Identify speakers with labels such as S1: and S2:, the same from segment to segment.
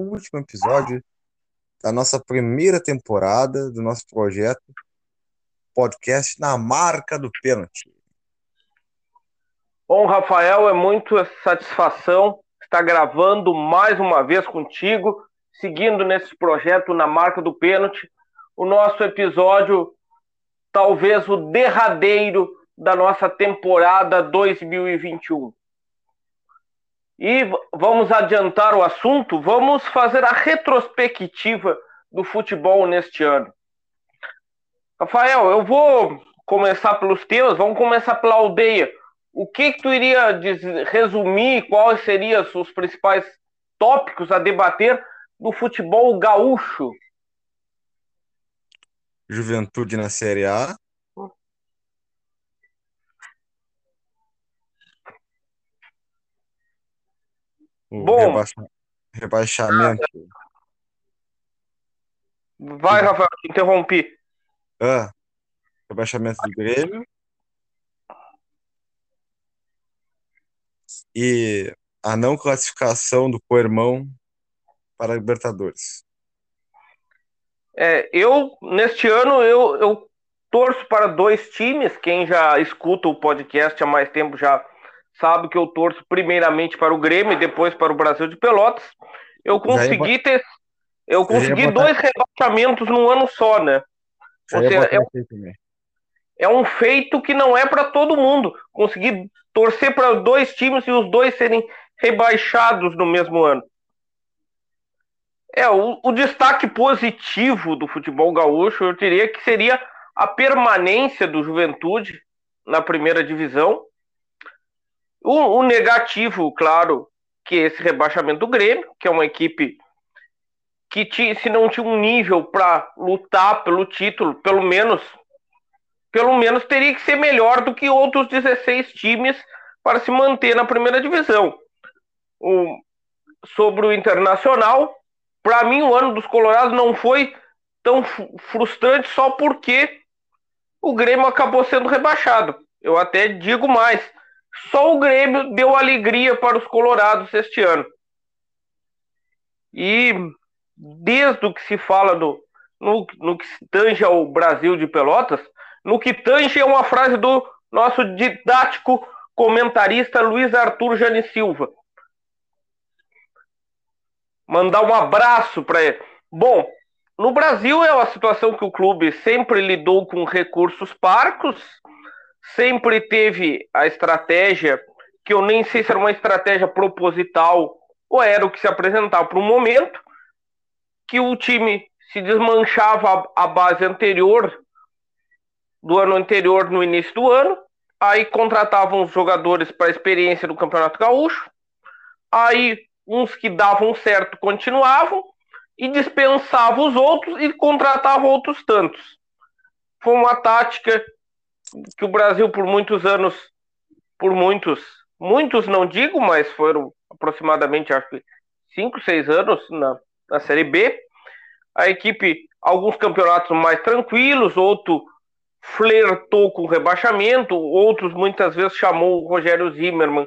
S1: último episódio da nossa primeira temporada do nosso projeto podcast na marca do pênalti.
S2: Bom, Rafael, é muito satisfação estar gravando mais uma vez contigo, seguindo nesse projeto na marca do pênalti, o nosso episódio, talvez o derradeiro da nossa temporada 2021. E vamos adiantar o assunto, vamos fazer a retrospectiva do futebol neste ano. Rafael, eu vou começar pelos temas, vamos começar pela aldeia. O que, que tu iria dizer, resumir, quais seriam os principais tópicos a debater do futebol gaúcho?
S1: Juventude na Série A, O
S2: Bom.
S1: rebaixa- rebaixamento.
S2: Vai, Rafael, te interrompi.
S1: Ah, rebaixamento do Grêmio. E a não classificação do Coermão para a Libertadores.
S2: É, eu, neste ano, eu, eu torço para dois times. Quem já escuta o podcast há mais tempo já sabe que eu torço primeiramente para o Grêmio e depois para o Brasil de Pelotas. Eu consegui ter. Eu consegui
S1: botar-
S2: dois rebaixamentos num ano só, né? Seja, é,
S1: também.
S2: é um feito que não é para todo mundo. Conseguir torcer para dois times e os dois serem rebaixados no mesmo ano. É, o, o destaque positivo do futebol gaúcho, eu diria que seria a permanência do Juventude na primeira divisão. O, o negativo, claro, que é esse rebaixamento do Grêmio, que é uma equipe que ti- se não tinha um nível para lutar pelo título, pelo menos pelo menos teria que ser melhor do que outros 16 times para se manter na primeira divisão. O- sobre o Internacional, para mim o ano dos Colorados não foi tão frustrante só porque o Grêmio acabou sendo rebaixado. Eu até digo mais, só o Grêmio deu alegria para os Colorados este ano. E desde o que se fala do, no, no que se tange ao Brasil de Pelotas, no que tange é uma frase do nosso didático comentarista Luiz Arthur Jane Silva. Mandar um abraço para ele. Bom, no Brasil é uma situação que o clube sempre lidou com recursos parcos, sempre teve a estratégia, que eu nem sei se era uma estratégia proposital ou era o que se apresentava para o momento, que o time se desmanchava a, base anterior do ano anterior no início do ano, aí contratavam os jogadores para a experiência do Campeonato Gaúcho, aí uns que davam certo continuavam e dispensavam os outros e contratavam outros tantos. Foi uma tática que o Brasil por muitos anos, por muitos, muitos não digo, mas foram aproximadamente acho que cinco, seis anos na, na Série B. A equipe, alguns campeonatos mais tranquilos, outro flertou com rebaixamento, outros muitas vezes chamou o Rogério Zimmermann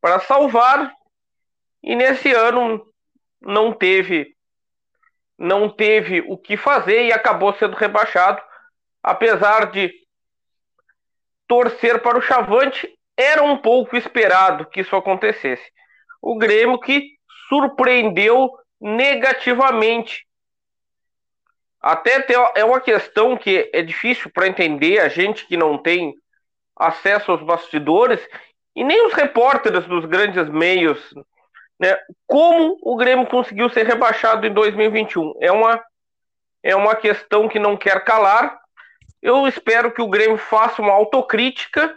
S2: para salvar, e nesse ano não teve não teve o que fazer e acabou sendo rebaixado, apesar de torcer para o Chavante, era um pouco esperado que isso acontecesse. O Grêmio que surpreendeu negativamente até é uma questão que é difícil para entender a gente que não tem acesso aos bastidores e nem os repórteres dos grandes meios, né? Como o Grêmio conseguiu ser rebaixado em 2021? É uma é uma questão que não quer calar. Eu espero que o Grêmio faça uma autocrítica.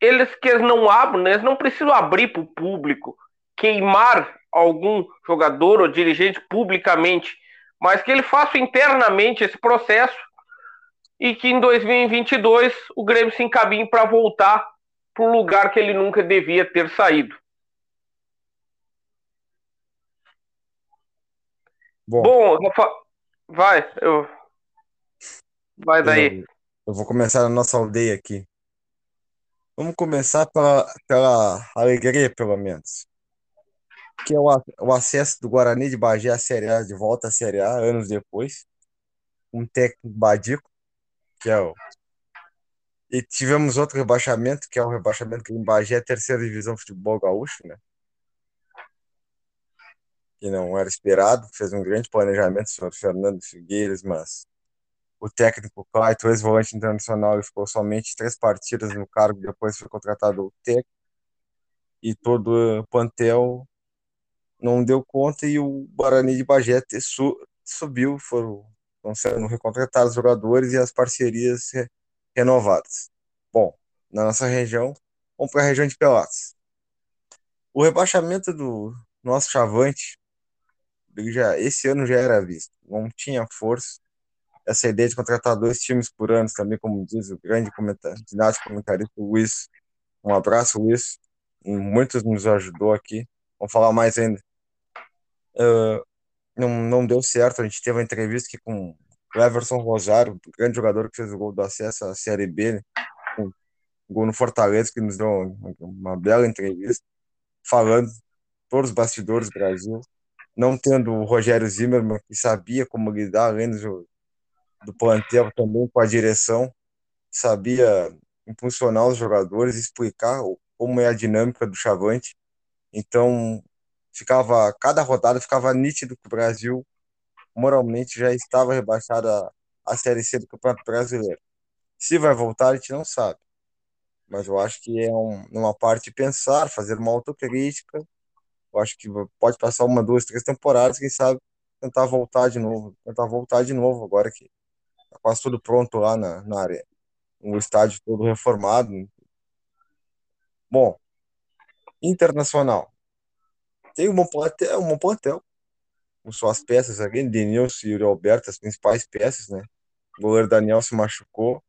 S2: Eles que eles não abram, né? eles não precisam abrir para o público, queimar algum jogador ou dirigente publicamente mas que ele faça internamente esse processo e que em 2022 o Grêmio se encaminhe para voltar para o lugar que ele nunca devia ter saído.
S1: Bom,
S2: Bom, Rafa... vai, eu... vai daí.
S1: eu, vou começar na nossa aldeia aqui. Vamos começar pela, pela alegria, pelo menos. que é o, o acesso do Guarani de Bagé à Série A, de volta à Série A, anos depois. Um técnico Badico, que é o. E tivemos outro rebaixamento, que é o rebaixamento que em Bagé é a terceira divisão de futebol gaúcho, né? Que não era esperado, fez um grande planejamento, o senhor Fernando Figueiras, mas o técnico Clayton, ex-volante internacional, ele ficou somente três partidas no cargo, depois foi contratado o técnico, e todo o plantel não deu conta e o Guarani de Bagé su, subiu, foram sendo recontratados os jogadores e as parcerias re, renovadas. Bom, na nossa região, vamos para a região de Pelotas. O rebaixamento do nosso Chavante já, esse ano já era visto, não tinha força. Essa ideia de contratar dois times por ano, também, como diz o grande comentarista, comentarista Luiz. Um abraço, Luiz. Muitos nos ajudou aqui. Vamos falar mais ainda uh, não, não deu certo. A gente teve uma entrevista aqui com o Everson Rosário, grande jogador que fez o gol do acesso à Série B, né? um gol no Fortaleza, que nos deu uma bela entrevista, falando todos os bastidores do Brasil, não tendo o Rogério Zimmermann, que sabia como lidar, além do, do plantel, também com a direção, sabia impulsionar os jogadores, explicar como é a dinâmica do Chavante. Então, ficava cada rodada ficava nítido que o Brasil moralmente já estava rebaixado à, à Série C do Campeonato Brasileiro. Se vai voltar, a gente não sabe. Mas eu acho que é um, uma parte pensar, fazer uma autocrítica. Eu acho que pode passar uma, duas, três temporadas, quem sabe tentar voltar de novo. Tentar voltar de novo agora que quase tudo pronto lá na, na área. O estádio todo reformado. Bom, internacional tem um bom plantel, um bom plantel com suas peças ali, Denilson e Yuri Alberto, as principais peças, né? O goleiro Daniel se machucou.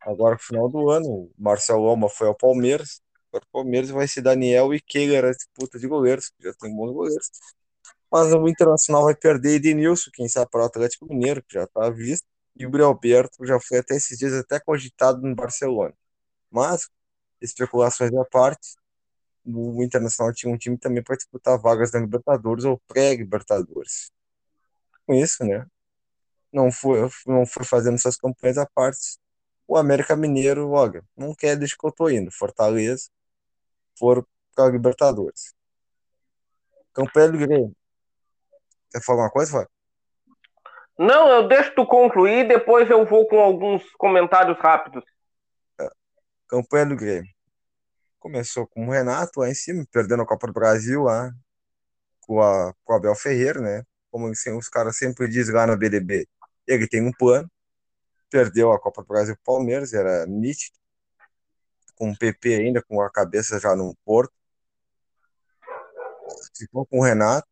S1: Agora, no final do ano, o Marcelo Loma foi ao Palmeiras. Agora o Palmeiras vai ser Daniel e Keiler a disputa de goleiros, já tem bons goleiros. Mas o Internacional vai perder Edenilson, quem sabe para o Atlético Mineiro, que já está visto. E o Gabriel Alberto já foi até esses dias até cogitado no Barcelona. Mas, especulações à parte, o Internacional tinha um time também para disputar vagas da Libertadores ou pré-Libertadores. Com isso, né? Não foi, não foi fazendo suas campanhas à parte. O América Mineiro, olha, não quer deixar que eu tô indo. Fortaleza foram para Libertadores. Campanha do Grêmio. Quer falar alguma coisa, Fábio?
S2: Não, eu deixo tu concluir, depois eu vou com alguns comentários rápidos.
S1: É. Campanha do Grêmio. Começou com o Renato lá em cima, perdendo a Copa do Brasil lá com, a, com o Abel Ferreira, né? Como assim, os caras sempre dizem lá no BDB, ele tem um plano, perdeu a Copa do Brasil Palmeiras, era nítido, com o PP ainda, com a cabeça já no Porto. Ficou com o Renato.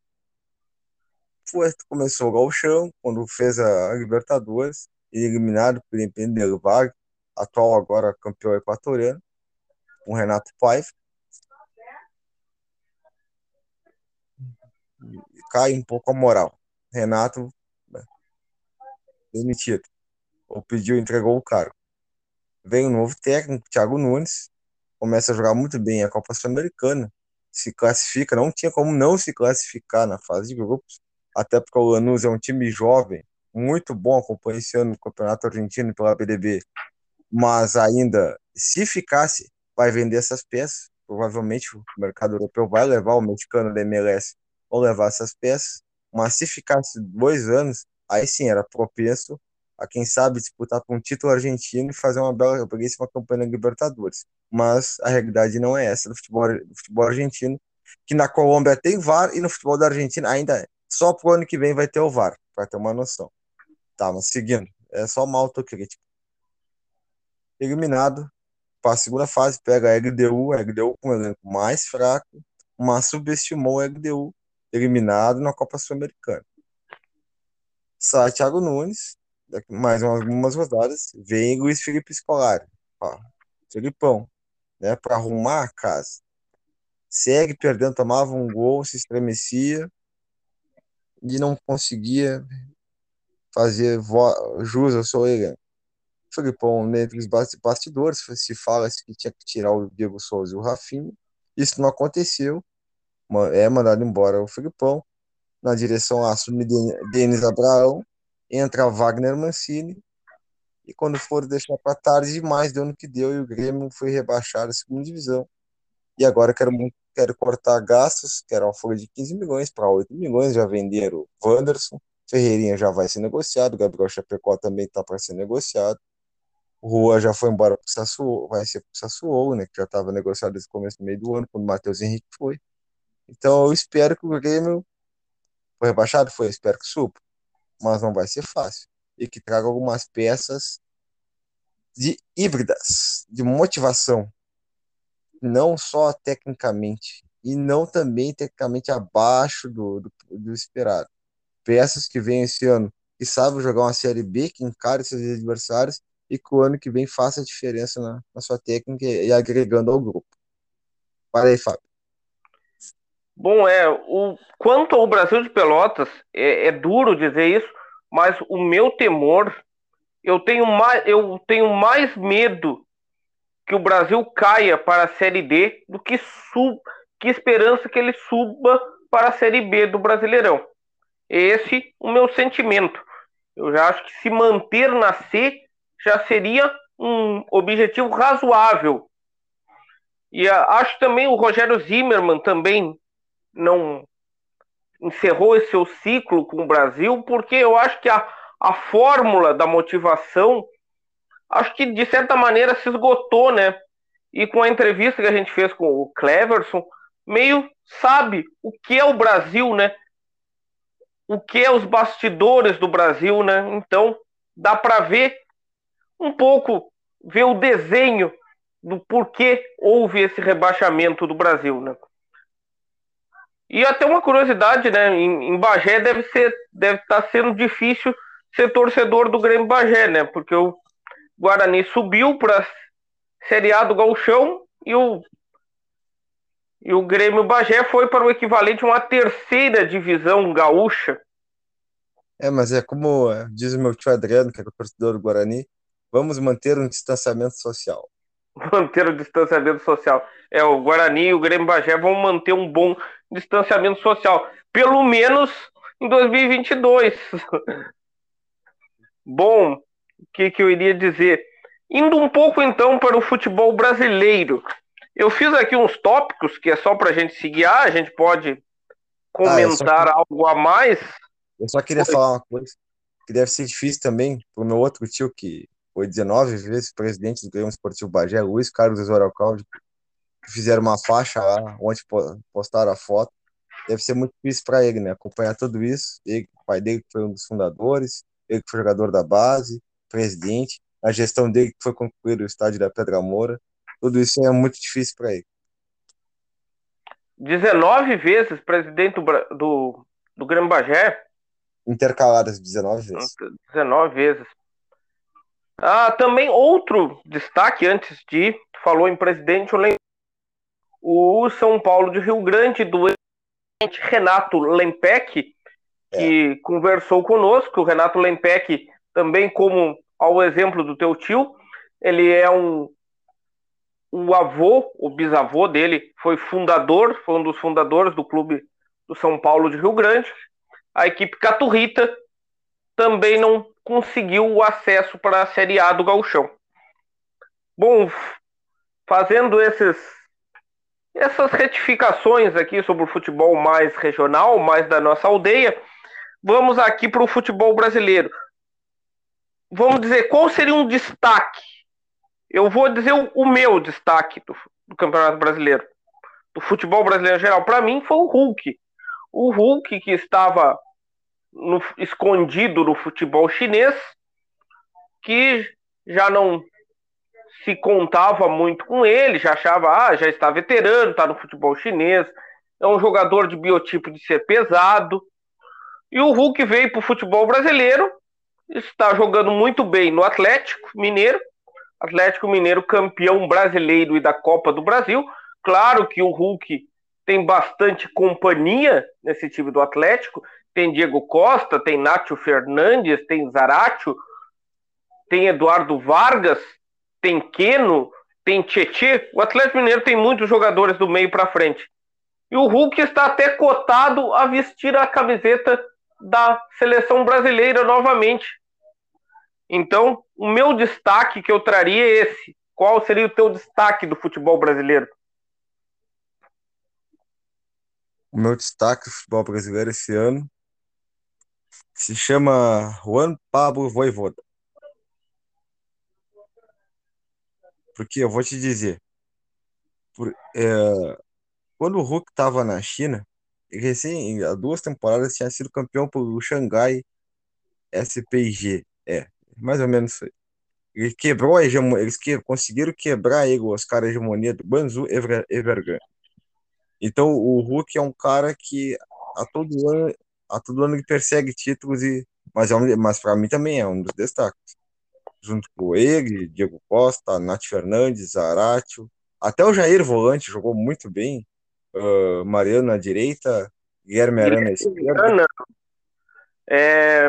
S1: Foi, começou o Galchão, quando fez a Libertadores, eliminado pelo Del Valle, atual agora campeão equatoriano com o Renato Paiva. Cai um pouco a moral. Renato né, demitido. Ou pediu, entregou o cargo. Vem um novo técnico, Thiago Nunes, começa a jogar muito bem a Copa Sul-Americana, se classifica, não tinha como não se classificar na fase de grupos, até porque o Lanús é um time jovem, muito bom, acompanha esse ano no Campeonato Argentino pela BDB, mas ainda, se ficasse, vai vender essas peças. Provavelmente o mercado europeu vai levar o mexicano da MLS ou levar essas peças. Mas se ficasse dois anos, aí sim era propenso a quem sabe disputar com um título argentino e fazer uma bela, belíssima campanha na Libertadores. Mas a realidade não é essa do futebol, do futebol argentino, que na Colômbia tem VAR e no futebol da Argentina ainda é. Só pro ano que vem vai ter o VAR, para ter uma noção. Tá, mas seguindo, é só uma autocrítica. Eliminado para a segunda fase, pega a LDU, a LDU com um elenco mais fraco, mas subestimou a LDU, eliminado na Copa Sul-Americana. Sai Thiago Nunes, mais algumas rodadas, vem Luiz Felipe Scolari, ó, Felipão, né, para arrumar a casa. Segue perdendo, tomava um gol, se estremecia e não conseguia fazer jus ao seu elenco. Felipão, entre os bastidores, se fala que tinha que tirar o Diego Souza e o Rafinha. Isso não aconteceu, é mandado embora o Filipão. Na direção assume Denis Abraão, entra Wagner Mancini. E quando for deixar para tarde demais, deu no que deu, e o Grêmio foi rebaixado à segunda divisão. E agora quero, quero cortar gastos, quero uma folha de 15 milhões para 8 milhões, já venderam o Wanderson, Ferreirinha já vai ser negociado, Gabriel Chapecó também está para ser negociado. Rua já foi embora para o Sassuolo, vai ser para o Sassuolo, né, que já estava negociado desde o começo do meio do ano, quando o Matheus Henrique foi. Então eu espero que o Grêmio foi rebaixado, foi, espero que suba, mas não vai ser fácil. E que traga algumas peças de híbridas, de motivação, não só tecnicamente, e não também tecnicamente abaixo do, do, do esperado. Peças que vêm esse ano que sabem jogar uma Série B, que encare seus adversários e que o ano que vem faça a diferença na, na sua técnica e agregando ao grupo. Para aí, Fábio.
S2: Bom, é, o, quanto ao Brasil de Pelotas, é, é duro dizer isso, mas o meu temor, eu tenho mais, eu tenho mais medo que o Brasil caia para a Série D do que, sub, que esperança que ele suba para a Série B do Brasileirão. Esse é o meu sentimento. Eu já acho que se manter na C já seria um objetivo razoável. E acho também o Rogério Zimmermann também não encerrou esse seu ciclo com o Brasil, porque eu acho que a, a fórmula da motivação, acho que de certa maneira se esgotou, né? E com a entrevista que a gente fez com o Cleverson, meio sabe o que é o Brasil, né? O que é os bastidores do Brasil, né? Então dá para ver um pouco, ver o desenho do porquê houve esse rebaixamento do Brasil, né? E até uma curiosidade, né? Em, em Bagé deve ser, deve estar tá sendo difícil ser torcedor do Grêmio Bagé, né? Porque Guarani subiu para Série A do Gauchão e o e o Grêmio Bagé foi para o equivalente a uma terceira divisão gaúcha.
S1: É, mas é como diz o meu tio Adriano, que é o torcedor do Guarani, vamos manter um distanciamento social.
S2: Manter o distanciamento social. É, o Guarani e o Grêmio Bagé vão manter um bom distanciamento social. Pelo menos em 2022. Bom, que, que eu iria dizer? Indo um pouco então para o futebol brasileiro. Eu fiz aqui uns tópicos que é só para a gente se guiar, a gente pode comentar ah, algo a mais.
S1: Eu só queria foi. falar uma coisa que deve ser difícil também para o meu outro tio, que foi 19 vezes presidente do Grêmio Esportivo Bagé, Luiz Carlos Zoralcaldi, fizeram uma faixa lá, onde postaram a foto. Deve ser muito difícil para ele, né? Acompanhar tudo isso. Ele, o pai dele que foi um dos fundadores, ele que foi jogador da base, presidente, a gestão dele que foi concluir o estádio da Pedra Moura. Tudo isso é muito difícil para ele.
S2: 19 vezes presidente do, do, do Grêmio Bagé.
S1: Intercaladas 19 vezes.
S2: 19 vezes. Ah, também outro destaque antes de falou em presidente, o São Paulo de Rio Grande, do Renato Lempec, que é. conversou conosco. O Renato Lempec, também como ao exemplo do teu tio, ele é um o avô, o bisavô dele foi fundador, foi um dos fundadores do clube do São Paulo de Rio Grande. A equipe Caturrita também não conseguiu o acesso para a Série A do Gauchão. Bom, fazendo esses essas retificações aqui sobre o futebol mais regional, mais da nossa aldeia, vamos aqui para o futebol brasileiro. Vamos dizer, qual seria um destaque? Eu vou dizer o, o meu destaque do, do, Campeonato Brasileiro, do futebol brasileiro em geral. Para mim, foi o Hulk. O Hulk que estava no, escondido no futebol chinês, que já não se contava muito com ele, já achava, ah, já está veterano, está no futebol chinês, é um jogador de biotipo de ser pesado. E o Hulk veio para o futebol brasileiro, está jogando muito bem no Atlético Mineiro, Atlético Mineiro campeão brasileiro e da Copa do Brasil. Claro que o Hulk tem bastante companhia nesse time do Atlético. Tem Diego Costa, tem Nátio Fernandes, tem Zaratio, tem Eduardo Vargas, tem Queno, tem Tietê. O Atlético Mineiro tem muitos jogadores do meio para frente. E o Hulk está até cotado a vestir a camiseta da seleção brasileira novamente. Então, o meu destaque que eu traria é esse. Qual seria o teu destaque do futebol brasileiro?
S1: O meu destaque do futebol brasileiro esse ano se chama Juan Pablo Voivoda. Porque eu vou te dizer, por, é, quando o Hulk estava na China, recém, há duas temporadas, tinha sido campeão pelo Xangai SPG. É, mais ou menos isso aí. Ele quebrou a hegemonia, eles que, conseguiram quebrar ele, os caras a hegemonia do Banzu Ever, Evergan. Então o Hulk é um cara que a todo ano, a todo ano ele persegue títulos, e, mas, é um, mas para mim também é um dos destaques. Junto com ele, Diego Costa, Nath Fernandes, Zaratio, até o Jair Volante jogou muito bem. Uh, Mariano na direita, Guilherme Arana na esquerda.
S2: É,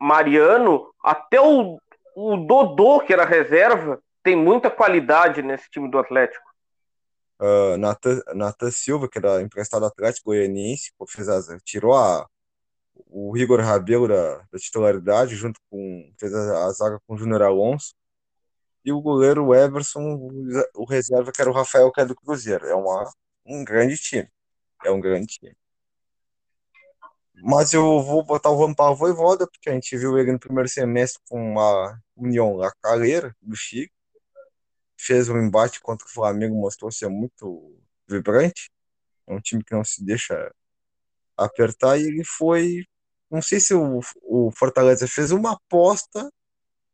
S2: Mariano, até o, o Dodô, que era reserva, tem muita qualidade nesse time do Atlético.
S1: Uh, Nathan, Nathan Silva, que era emprestado Atlético Goianiense, fez tirou a, o Rigor Rabelo da, da, titularidade, junto com. fez a, a zaga com o Júnior Alonso. E o goleiro Everson, o reserva, que era o Rafael, que é do Cruzeiro. É uma, um grande time. É um grande time. Mas eu vou botar o Rampar Voivoda, porque a gente viu ele no primeiro semestre com uma União La Calera, do Chico. Fez um embate contra o Flamengo, mostrou ser muito vibrante. É um time que não se deixa apertar. E ele foi. Não sei se o, o Fortaleza fez uma aposta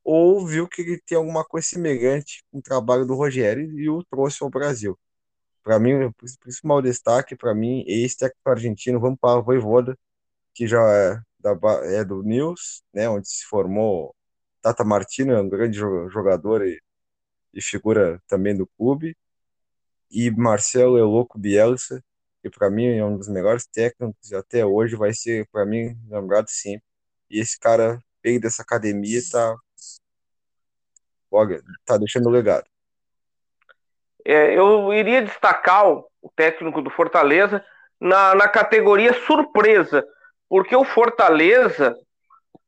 S1: ou viu que ele tem alguma coisa semelhante com o trabalho do Rogério e o trouxe ao Brasil. Para mim, o principal destaque, para mim, é esse técnico argentino, vamos para o Voivoda, que já é, da, é do News, né, onde se formou Tata Martino, é um grande jogador e, e figura também do clube, e Marcelo Eloco Bielsa, que para mim é um dos melhores técnicos e até hoje vai ser, para mim, lembrado sempre. E esse cara veio dessa academia tá, olha, tá deixando legado.
S2: É, eu iria destacar o, técnico do Fortaleza na, na categoria surpresa, porque o Fortaleza,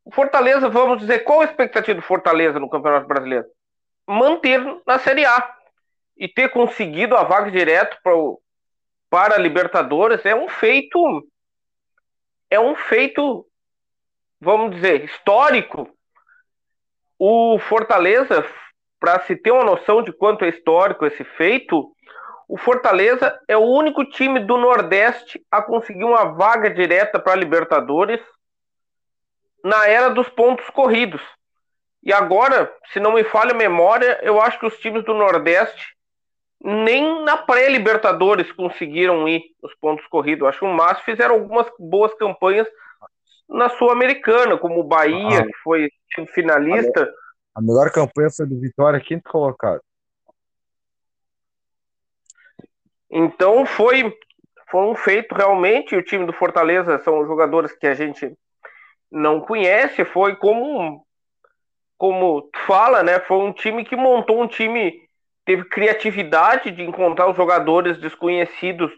S2: o Fortaleza, vamos dizer, qual a expectativa do Fortaleza no Campeonato Brasileiro? Manter na Série A e ter conseguido a vaga direto para, para a Libertadores é um feito, é um feito, vamos dizer, histórico. O Fortaleza, para se ter uma noção de quanto é histórico esse feito, o Fortaleza é o único time do Nordeste a conseguir uma vaga direta para a Libertadores na era dos pontos corridos. E agora, se não me falha a memória, eu acho que os times do Nordeste nem na pré-Libertadores conseguiram ir nos pontos corridos. Acho que o Márcio fizeram algumas boas campanhas na Sul-Americana, como o Bahia, ah, que foi finalista.
S1: A melhor campanha foi do Vitória, quinto colocado.
S2: Então foi, um feito realmente. O time do Fortaleza são jogadores que a gente não conhece. Foi como, como tu fala, né? Foi um time que montou um time, teve criatividade de encontrar os jogadores desconhecidos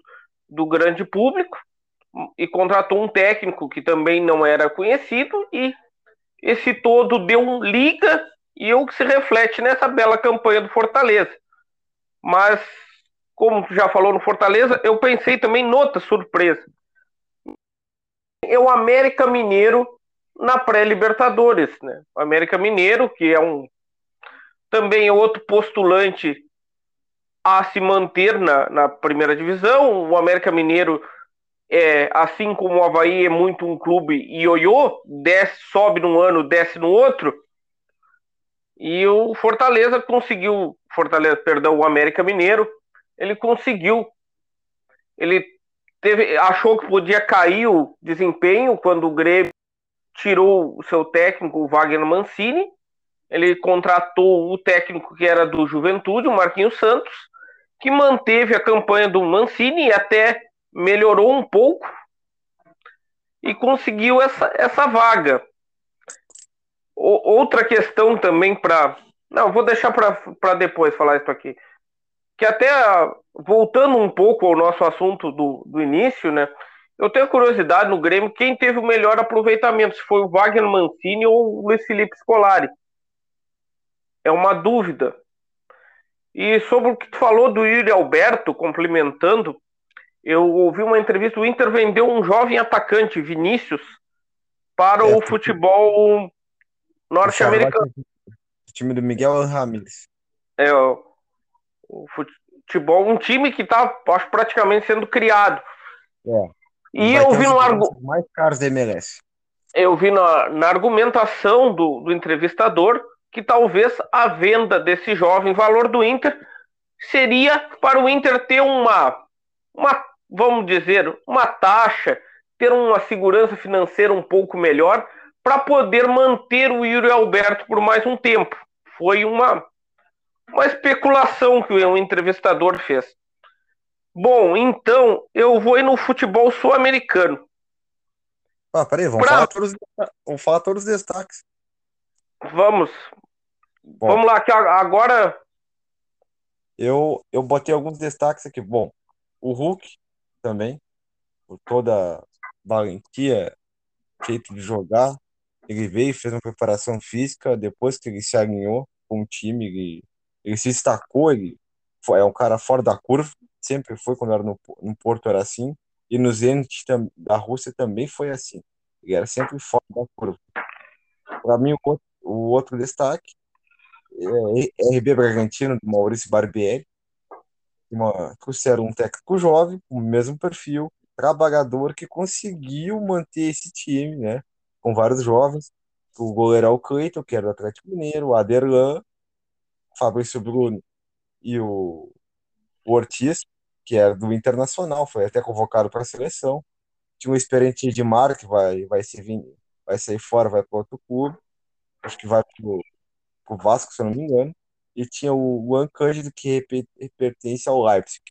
S2: do grande público e contratou um técnico que também não era conhecido e esse todo deu um liga e o que se reflete nessa bela campanha do Fortaleza. Mas como já falou no Fortaleza, eu pensei também noutra surpresa. É o América Mineiro na pré-Libertadores, né? O América Mineiro, que é um também é outro postulante a se manter na, na primeira divisão. O América Mineiro, é, assim como o Havaí, é muito um clube ioiô, desce, sobe num ano, desce no outro. E o Fortaleza conseguiu, Fortaleza, perdão, o América Mineiro ele conseguiu. Ele teve, achou que podia cair o desempenho quando o Grêmio tirou o seu técnico, o Wagner Mancini. Ele contratou o técnico que era do Juventude, o Marquinhos Santos, que manteve a campanha do Mancini e até melhorou um pouco e conseguiu essa, essa vaga. O, outra questão também para. Não, vou deixar para depois falar isso aqui. Que até voltando um pouco ao nosso assunto do, do início, né? Eu tenho curiosidade no Grêmio quem teve o melhor aproveitamento, se foi o Wagner Mancini ou o Luiz Felipe Scolari. É uma dúvida. E sobre o que tu falou do Yuri Alberto, complementando, eu ouvi uma entrevista, o Inter vendeu um jovem atacante, Vinícius, para é, o futebol norte-americano.
S1: O time do Miguel Ramírez.
S2: É, o, futebol, um time que está, acho, praticamente sendo criado.
S1: É.
S2: E eu vi no argumento.
S1: Mais caros da MLS.
S2: Eu vi na, na argumentação do, do entrevistador que talvez a venda desse jovem valor do Inter seria para o Inter ter uma, uma vamos dizer, uma taxa, ter uma segurança financeira um pouco melhor para poder manter o Yuri Alberto por mais um tempo. Foi uma, uma especulação que o entrevistador fez. Bom, então eu vou ir no futebol sul-americano.
S1: Ah, peraí, vamos, pra... falar todos, vamos falar todos os destaques.
S2: Vamos. Bom, vamos lá, que agora.
S1: Eu, eu botei alguns destaques aqui. Bom, o Hulk também, por toda a valentia, jeito de jogar. Ele veio, fez uma preparação física, depois que ele se alinhou com o time, ele, ele se destacou, ele foi, é um cara fora da curva, sempre foi quando era no, no Porto era assim, e no Zenit da Rússia também foi assim. Ele era sempre fora da curva. Para mim, o, o outro destaque é RB Bragantino, do Maurício Barbieri, uma, trouxeram um técnico jovem, com o mesmo perfil, trabalhador, que conseguiu manter esse time, né? Com vários jovens. O goleiro o Cleiton, que era do Atlético Mineiro, o Aderlan, Fabrício Bruno e o, o Ortiz, que era do Internacional, foi até convocado para a seleção. Tinha um experiente de Mar, que vai, vai, se vir, vai sair fora, vai para outro clube. Acho que vai para o Vasco, se eu não me engano e tinha o Juan Cândido, que pertence ao Leipzig.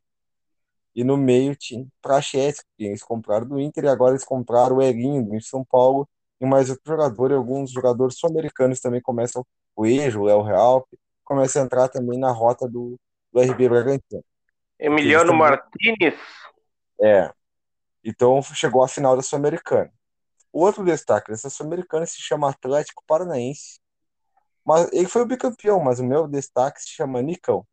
S1: E no meio tinha Prachetes, que eles compraram do Inter, e agora eles compraram o Elinho, do São Paulo, e mais outro jogador, e alguns jogadores sul-americanos também começam, o Ejo, o El Real, começam a entrar também na rota do, do RB Bragantino.
S2: Emiliano também... Martinez.
S1: É. Então chegou à final da Sul-Americana. O outro destaque dessa Sul-Americana se chama Atlético Paranaense, mas ele foi o bicampeão, mas o meu destaque se chama Nicão.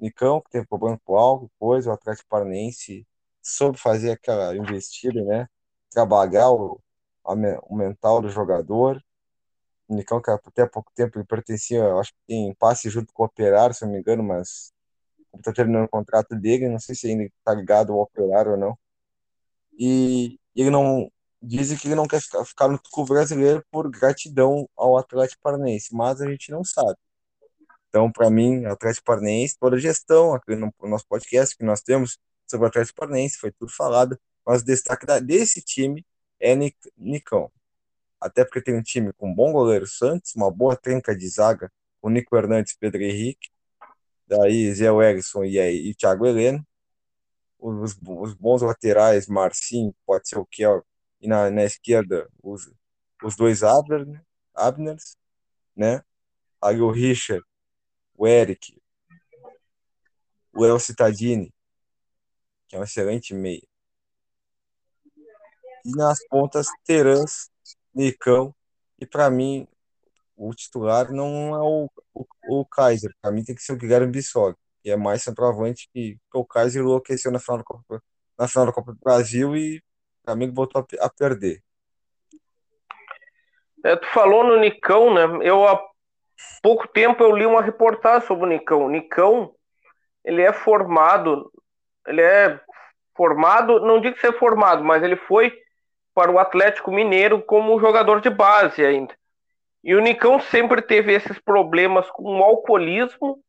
S1: Nicão, que teve problema com o alvo, depois o Atlético Paranaense soube fazer aquela investida, né? Trabalhar o, a, o mental do jogador. O Nicão, que até há pouco tempo pertencia, acho que tem passe junto com o Operário, se não me engano, mas está terminando o contrato dele, não sei se ainda está ligado ao Operário ou não. E ele não dizem que ele não quer ficar, ficar no clube brasileiro por gratidão ao Atlético Paranaense, mas a gente não sabe. Então, para mim, Atlético Paranaense, toda a gestão aqui no, no nosso podcast que nós temos sobre o Atlético Paranaense, foi tudo falado, mas o destaque da, desse time é Nicão. Até porque tem um time com um bom goleiro Santos, uma boa trenca de zaga, o Nico Hernandes Pedro Henrique, daí Zé Wellison e, e Thiago Heleno, os, os bons laterais, Marcinho, pode ser o Kel, e na, na esquerda os, os dois Abner, né? Abners, né? Aí o Richard, o Eric, o El Citadini, que é um excelente meia. E nas pontas, Terans, Nicão, e para mim, o titular não é o, o, o Kaiser, para mim tem que ser o Guilherme Bissog, que é mais centroavante que, que o Kaiser enlouqueceu na final da Copa, na final da Copa do Brasil e Flamengo voltou a, a perder.
S2: É, tu falou no Nicão, né? Eu há pouco tempo eu li uma reportagem sobre o Nicão. O Nicão, ele é formado, ele é formado, não digo ser formado, mas ele foi para o Atlético Mineiro como jogador de base ainda. E o Nicão sempre teve esses problemas com o alcoolismo.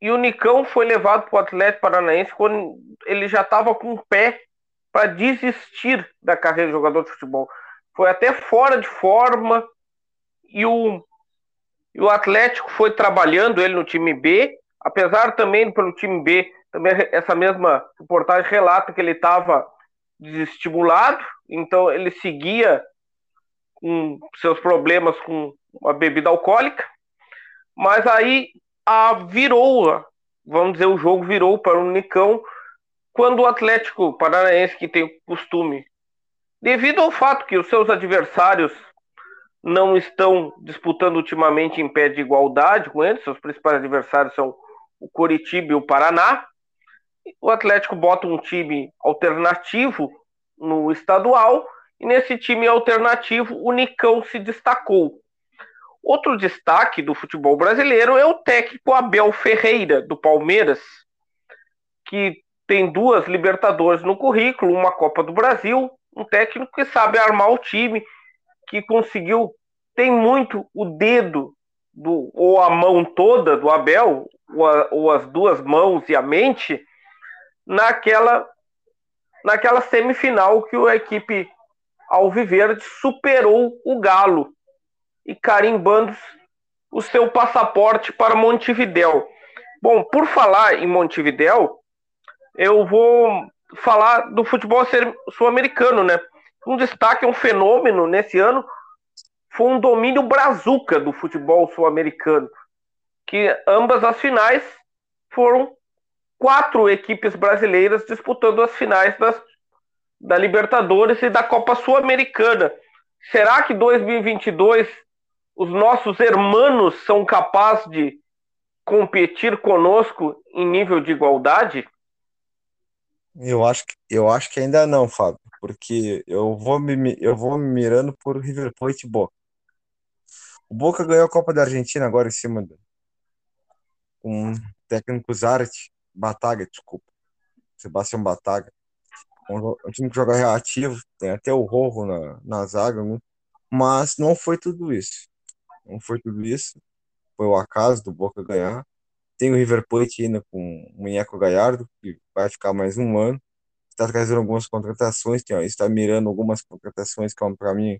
S2: E o Nicão foi levado para o Atlético Paranaense quando ele já estava com o pé para desistir da carreira de jogador de futebol. Foi até fora de forma e o, e o Atlético foi trabalhando ele no time B, apesar também pelo time B, também essa mesma reportagem relata que ele estava desestimulado, então ele seguia com seus problemas com a bebida alcoólica, mas aí a virou vamos dizer, o jogo virou para o Nicão quando o Atlético Paranaense, que tem o costume, devido ao fato que os seus adversários não estão disputando ultimamente em pé de igualdade com eles, seus principais adversários são o Coritiba e o Paraná. O Atlético bota um time alternativo no estadual e nesse time alternativo o Nicão se destacou. Outro destaque do futebol brasileiro é o técnico Abel Ferreira, do Palmeiras, que tem duas Libertadores no currículo, uma Copa do Brasil, um técnico que sabe armar o time, que conseguiu, tem muito o dedo do, ou a mão toda do Abel, ou, a, ou as duas mãos e a mente, naquela, naquela semifinal que a equipe Alviverde superou o Galo e carimbando o seu passaporte para Montevidéu. Bom, por falar em Montevidéu, eu vou falar do futebol sul-americano, né? Um destaque, um fenômeno nesse ano foi um domínio brazuca do futebol sul-americano, que ambas as finais foram quatro equipes brasileiras disputando as finais das, da Libertadores e da Copa Sul-Americana. Será que 2022 os nossos hermanos são capazes de competir conosco em nível de igualdade?
S1: Eu acho que, eu acho que ainda não, Fábio, porque eu vou me, eu vou me mirando por River Plate e Boca. O Boca ganhou a Copa da Argentina agora em cima do um técnico Zárate, Bataga, desculpa. Sebastião Bataga. Um, um time que joga reativo, tem até o Rojo na, na zaga, né? mas não foi tudo isso. Não foi tudo isso. Foi o acaso do Boca ganhar. Tem o River Plate ainda com o Minheco Galhardo, que vai ficar mais um ano. Está trazendo algumas contratações, tem, ó, está mirando algumas contratações que, para mim,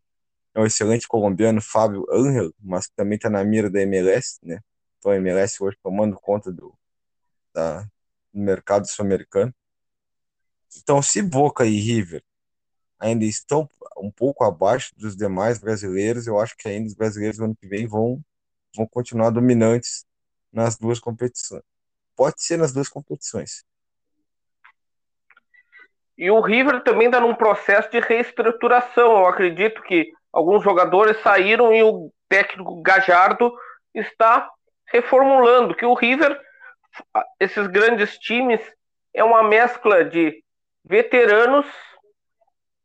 S1: é um excelente colombiano, Fábio Angel, mas que também está na mira da MLS, né? Então a MLS hoje tomando conta do, da, do mercado sul-americano. Então, se Boca e River ainda estão um pouco abaixo dos demais brasileiros. Eu acho que ainda os brasileiros no ano que vem vão, vão continuar dominantes nas duas competições. Pode ser nas duas competições.
S2: E o River também está num processo de reestruturação. Eu acredito que alguns jogadores saíram e o técnico Gajardo está reformulando. Que o River, esses grandes times, é uma mescla de veteranos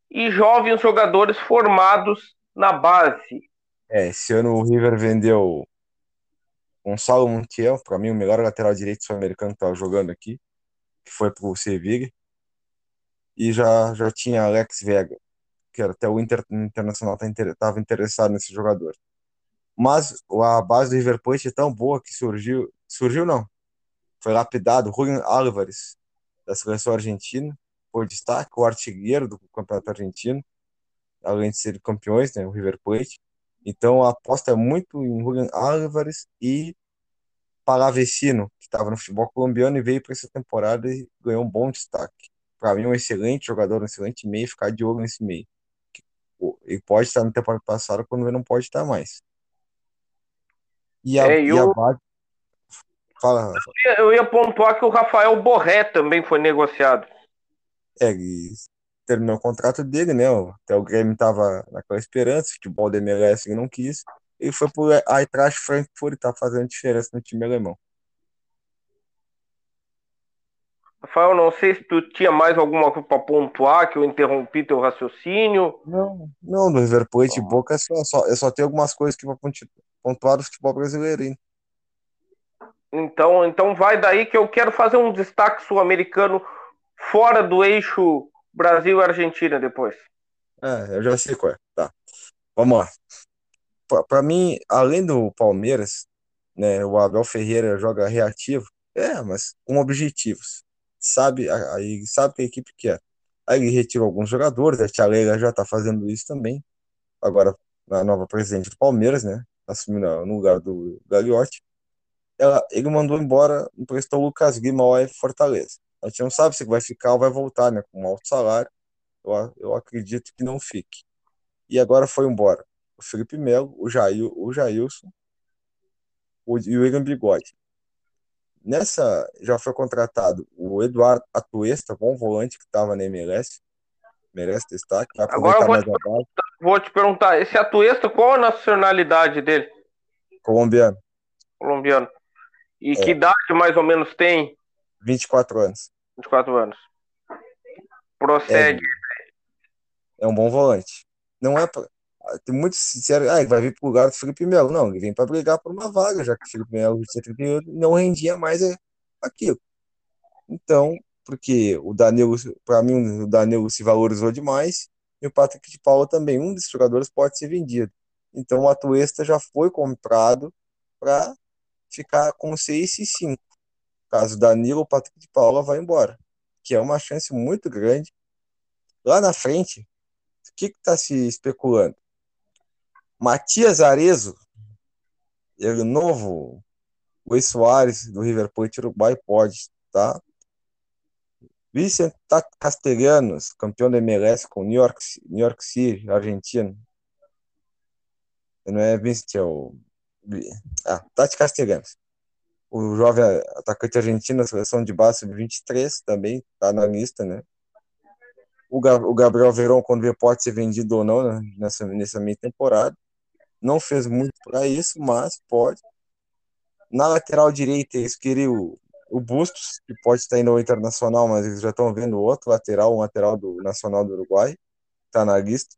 S2: e jovens jogadores formados na base.
S1: É, esse ano o River vendeu Gonçalo Montiel, para mim o melhor lateral direito sul-americano que estava jogando aqui, que foi para o Sevilla. E já, já tinha Alex Vega, que até o Inter, Internacional estava interessado nesse jogador. Mas a base do River Plate é tão boa que surgiu, surgiu não, foi lapidado, Julian Álvares, da seleção argentina, por destaque, o artilheiro do Campeonato Argentino, além de ser campeões, né, o River Plate. Então a aposta é muito em Julian Álvares e Palavecino, que estava no futebol colombiano e veio para essa temporada e ganhou um bom destaque. Para mim, um excelente jogador, um excelente meio, ficar de olho nesse meio. Ele pode estar na temporada passada quando ele não pode estar mais.
S2: E a, é, e a base... Fala, Rafa. Eu ia pontuar que o Rafael Borré também foi negociado.
S1: É, e terminou o contrato dele, né? Até o Grêmio tava naquela esperança, futebol da MLS ele não quis. E foi por Eintracht Frankfurt tá fazendo diferença no time alemão.
S2: Rafael, não sei se tu tinha mais alguma coisa para pontuar, que eu interrompi teu raciocínio.
S1: Não, não, do River Plate e Boca é só, só, eu só tenho algumas coisas que vou pontuar do futebol brasileiro hein?
S2: Então, então vai daí que eu quero fazer um destaque sul-americano fora do eixo Brasil e Argentina depois.
S1: É, eu já sei qual é. Tá. Vamos lá. Para mim, além do Palmeiras, né, o Abel Ferreira joga reativo, é, mas com objetivos. Sabe, aí sabe que a equipe quer. Aí ele retirou alguns jogadores, a Tia Leila já tá fazendo isso também. Agora, a nova presidente do Palmeiras, né, assumindo no lugar do Gagliotti. Ela, ele mandou embora, emprestou o Lucas Lima ao Fortaleza. A gente não sabe se vai ficar ou vai voltar, né? Com um alto salário. Eu, eu acredito que não fique. E agora foi embora o Felipe Melo, o, Jair, o Jailson o, e o William Bigode. nessa já foi contratado o Eduardo Atuesta, bom volante que estava na MLS. Merece destaque.
S2: Agora eu vou te, vou te perguntar, esse Atuesta, qual a nacionalidade dele?
S1: Colombiano,
S2: Colombiano. E
S1: É.
S2: que idade mais ou menos tem?
S1: 24 anos.
S2: 24 anos. Prossegue.
S1: É um bom volante. Não é pra... Tem muito sincero, ah, ele vai vir pro lugar do Felipe Melo. Não, ele vem para brigar por uma vaga, já que o Felipe Melo tinha 38 não rendia mais é, aquilo. Então, porque o Danilo, para mim, o Danilo se valorizou demais e o Patrick de Paula também. Um desses jogadores pode ser vendido. Então, o Atuesta já foi comprado para ficar com 6 e 5. Caso o Danilo, o Patrick de Paula vai embora, que é uma chance muito grande. Lá na frente, o que está se especulando? Matias Arezo, ele novo, Luiz Soares do River Plate Uruguai pode, tá? Vicente Castellanos, campeão da MLS com New York, New York City, Argentina. Não é Vicente, é o. Ah, Tati Castellanos. O jovem atacante argentino da seleção de base 23 também tá na lista, né? O, Gabriel Verão, quando vê, pode ser vendido ou não né, nessa, nessa meia temporada. Não fez muito para isso, mas pode. Na lateral direita, eles queriam o, o Bustos, que pode estar indo ao Internacional, mas eles já estão vendo outro lateral, um lateral do Nacional do Uruguai, está na lista.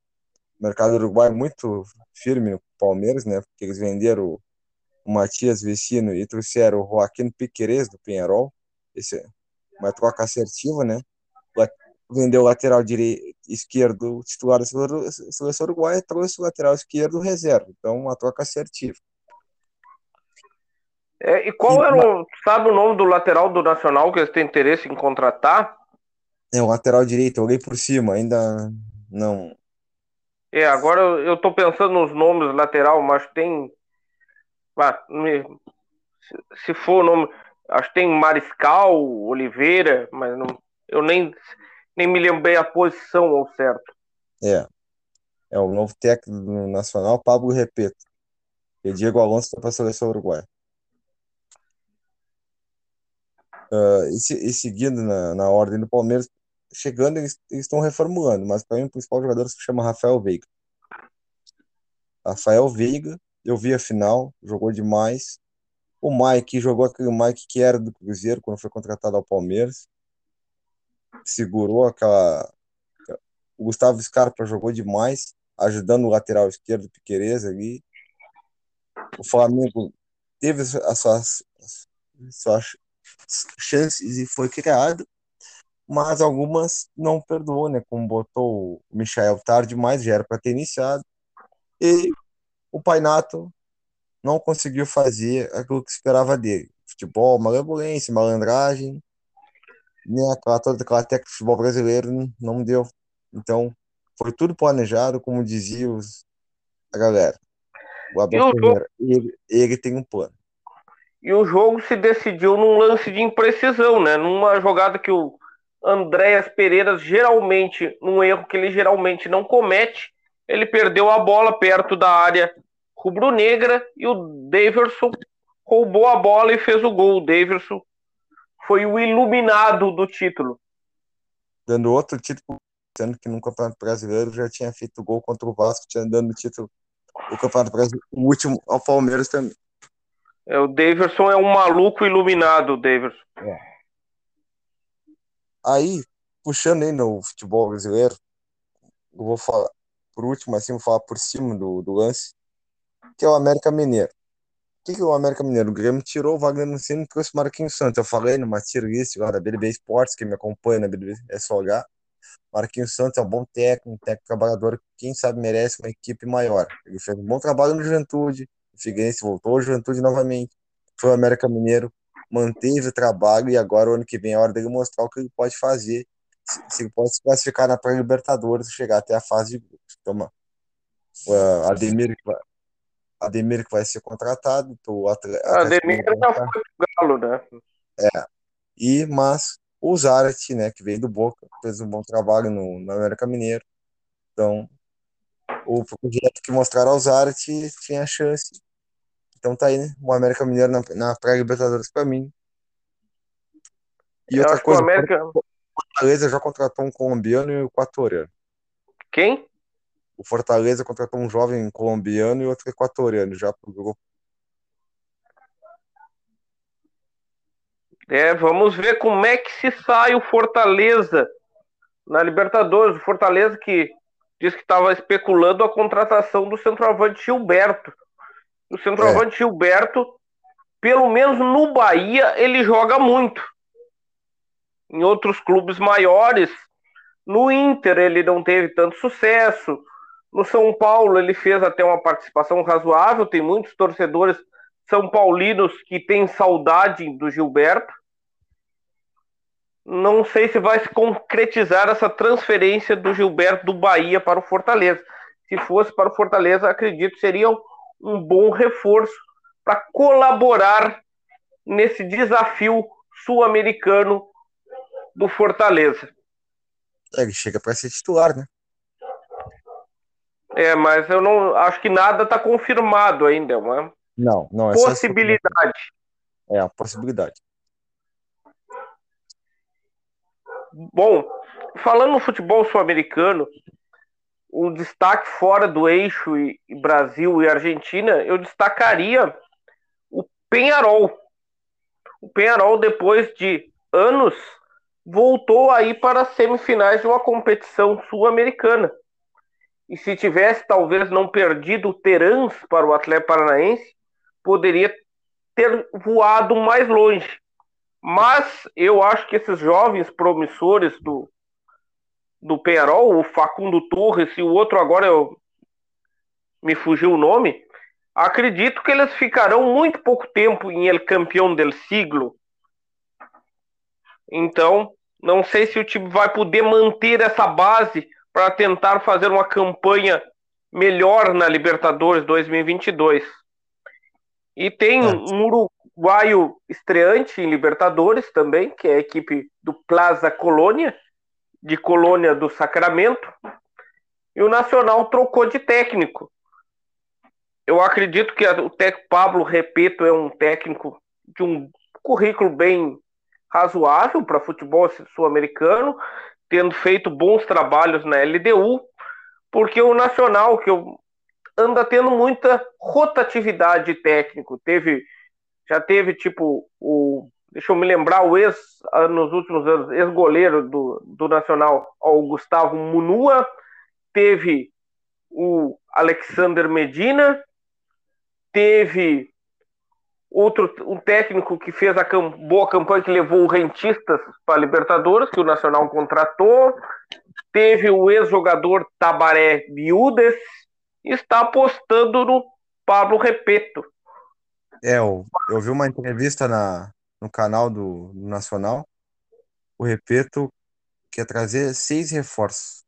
S1: Mercado do Uruguai é muito firme no Palmeiras, né? Porque eles venderam o, Matias Vecino e trouxeram o Joaquim Piqueires do Penharol. Esse é uma troca assertiva, né? vendeu o lateral direito, esquerdo titular da seleção uruguaia, trouxe o lateral esquerdo reserva. Então, uma troca assertiva.
S2: É, e qual e, era o. Sabe o nome do lateral do Nacional que eles têm interesse em contratar?
S1: É, o lateral direito, eu olhei por cima, ainda não.
S2: É, agora eu tô pensando nos nomes lateral, mas tem. Ah, se for o nome. Acho que tem Mariscal, Oliveira, mas não, eu nem nem me lembrei a posição ao certo.
S1: É. É o novo técnico nacional, Pablo Repeto. E Diego Alonso está para a seleção uruguaia. Uh, e, e, seguindo na, na ordem do Palmeiras, chegando, eles, estão reformulando, mas para mim o principal jogador se chama Rafael Veiga. Rafael Veiga, eu vi a final, jogou demais. O Mike jogou aquele Mike que era do Cruzeiro quando foi contratado ao Palmeiras segurou aquela. O Gustavo Scarpa jogou demais, ajudando o lateral esquerdo Piqueires ali. O Flamengo teve as suas, suas chances e foi criado, mas algumas não perdoou, né? Como botou o Michael tarde demais, já era para ter iniciado. E o Painato não conseguiu fazer aquilo que esperava dele. Futebol, malemolência, malandragem, né, aquela, toda aquela técnica de futebol brasileiro não deu. Então, foi tudo planejado, como dizia os, a galera. O Abel Ferreira, ele, ele tem um plano.
S2: E o jogo se decidiu num lance de imprecisão, né? Numa jogada que o Andréas Pereira geralmente, num erro que ele geralmente não comete, ele perdeu a bola perto da área rubro-negra e o Daverson roubou a bola e fez o gol. O Daverson foi o iluminado do título.
S1: Dando outro título, sendo que no Campeonato Brasileiro já tinha feito gol contra o Vasco, tinha dando título o Campeonato Brasileiro, o último ao Palmeiras também.
S2: É, o Daverson é um maluco iluminado, o Daverson.
S1: É. Aí, puxando aí no futebol brasileiro, eu vou falar, por último, assim, vou falar por cima do, do lance, que é o América Mineiro que, que o América Mineiro? O Grêmio tirou o Wagner Mancini e trouxe o Marquinhos Santos. Eu falei numa tier list lá da BBB Esportes, que me acompanha na BBB é só olhar. Marquinhos Santos é um bom técnico, um técnico trabalhador, quem sabe merece uma equipe maior. Ele fez um bom trabalho no Juventude, o Figueirense voltou ao Juventude novamente, foi o América Mineiro, manteve o trabalho e agora o ano que vem é hora dele mostrar o que ele pode fazer, se, ele pode se classificar na pré-libertadores e chegar até a fase de grupos. Então, uh, Ademir Ademir que vai ser contratado, o.
S2: Ademir já foi pro Galo, né?
S1: É. E, mas o Zarat, né, que veio do Boca, fez um bom trabalho no, no América Mineiro. Então, o projeto que mostraram ao Zarat tinha chance. Então tá aí, né? O América Mineiro na, na pré-Libertadores para mim E outra coisa, América... o Fortaleza já contratou um colombiano e um equatoriano.
S2: Quem?
S1: O Fortaleza contratou um jovem colombiano e outro equatoriano já pro grupo.
S2: É, vamos ver como é que se sai o Fortaleza na Libertadores. O Fortaleza que diz que estava especulando a contratação do centroavante Gilberto. O centroavante é. Gilberto, pelo menos no Bahia, ele joga muito. Em outros clubes maiores, no Inter ele não teve tanto sucesso. No São Paulo ele fez até uma participação razoável. Tem muitos torcedores são paulinos que têm saudade do Gilberto. Não sei se vai se concretizar essa transferência do Gilberto do Bahia para o Fortaleza. Se fosse para o Fortaleza, acredito seria um bom reforço para colaborar nesse desafio sul-americano do Fortaleza.
S1: É, ele chega para ser titular, né?
S2: É, mas eu não acho que nada está confirmado ainda, é uma
S1: não, não
S2: é possibilidade.
S1: É a possibilidade.
S2: Bom, falando no futebol sul-americano, um destaque fora do eixo e, e Brasil e Argentina, eu destacaria o Penharol. O Penharol, depois de anos, voltou aí para as semifinais de uma competição sul-americana. E se tivesse talvez não perdido o Terans para o Atlético Paranaense, poderia ter voado mais longe. Mas eu acho que esses jovens promissores do, do Penharol, o Facundo Torres e o outro agora eu me fugiu o nome, acredito que eles ficarão muito pouco tempo em El Campeão del Siglo. Então, não sei se o time vai poder manter essa base para tentar fazer uma campanha melhor na Libertadores 2022. E tem é. um uruguaio estreante em Libertadores também, que é a equipe do Plaza Colônia, de Colônia do Sacramento. E o Nacional trocou de técnico. Eu acredito que o técnico Pablo Repeto é um técnico de um currículo bem razoável para futebol sul-americano, tendo feito bons trabalhos na LDU, porque o Nacional, que eu, anda tendo muita rotatividade técnico, teve já teve tipo o deixa eu me lembrar o ex nos últimos anos ex-goleiro do, do Nacional, o Gustavo Munua, teve o Alexander Medina, teve outro um técnico que fez a cam boa campanha que levou o Rentistas para Libertadores, que o Nacional contratou. Teve o ex-jogador Tabaré Biudes, está apostando no Pablo Repeto.
S1: É, eu, eu vi uma entrevista na, no canal do, do Nacional. O Repeto quer trazer seis reforços.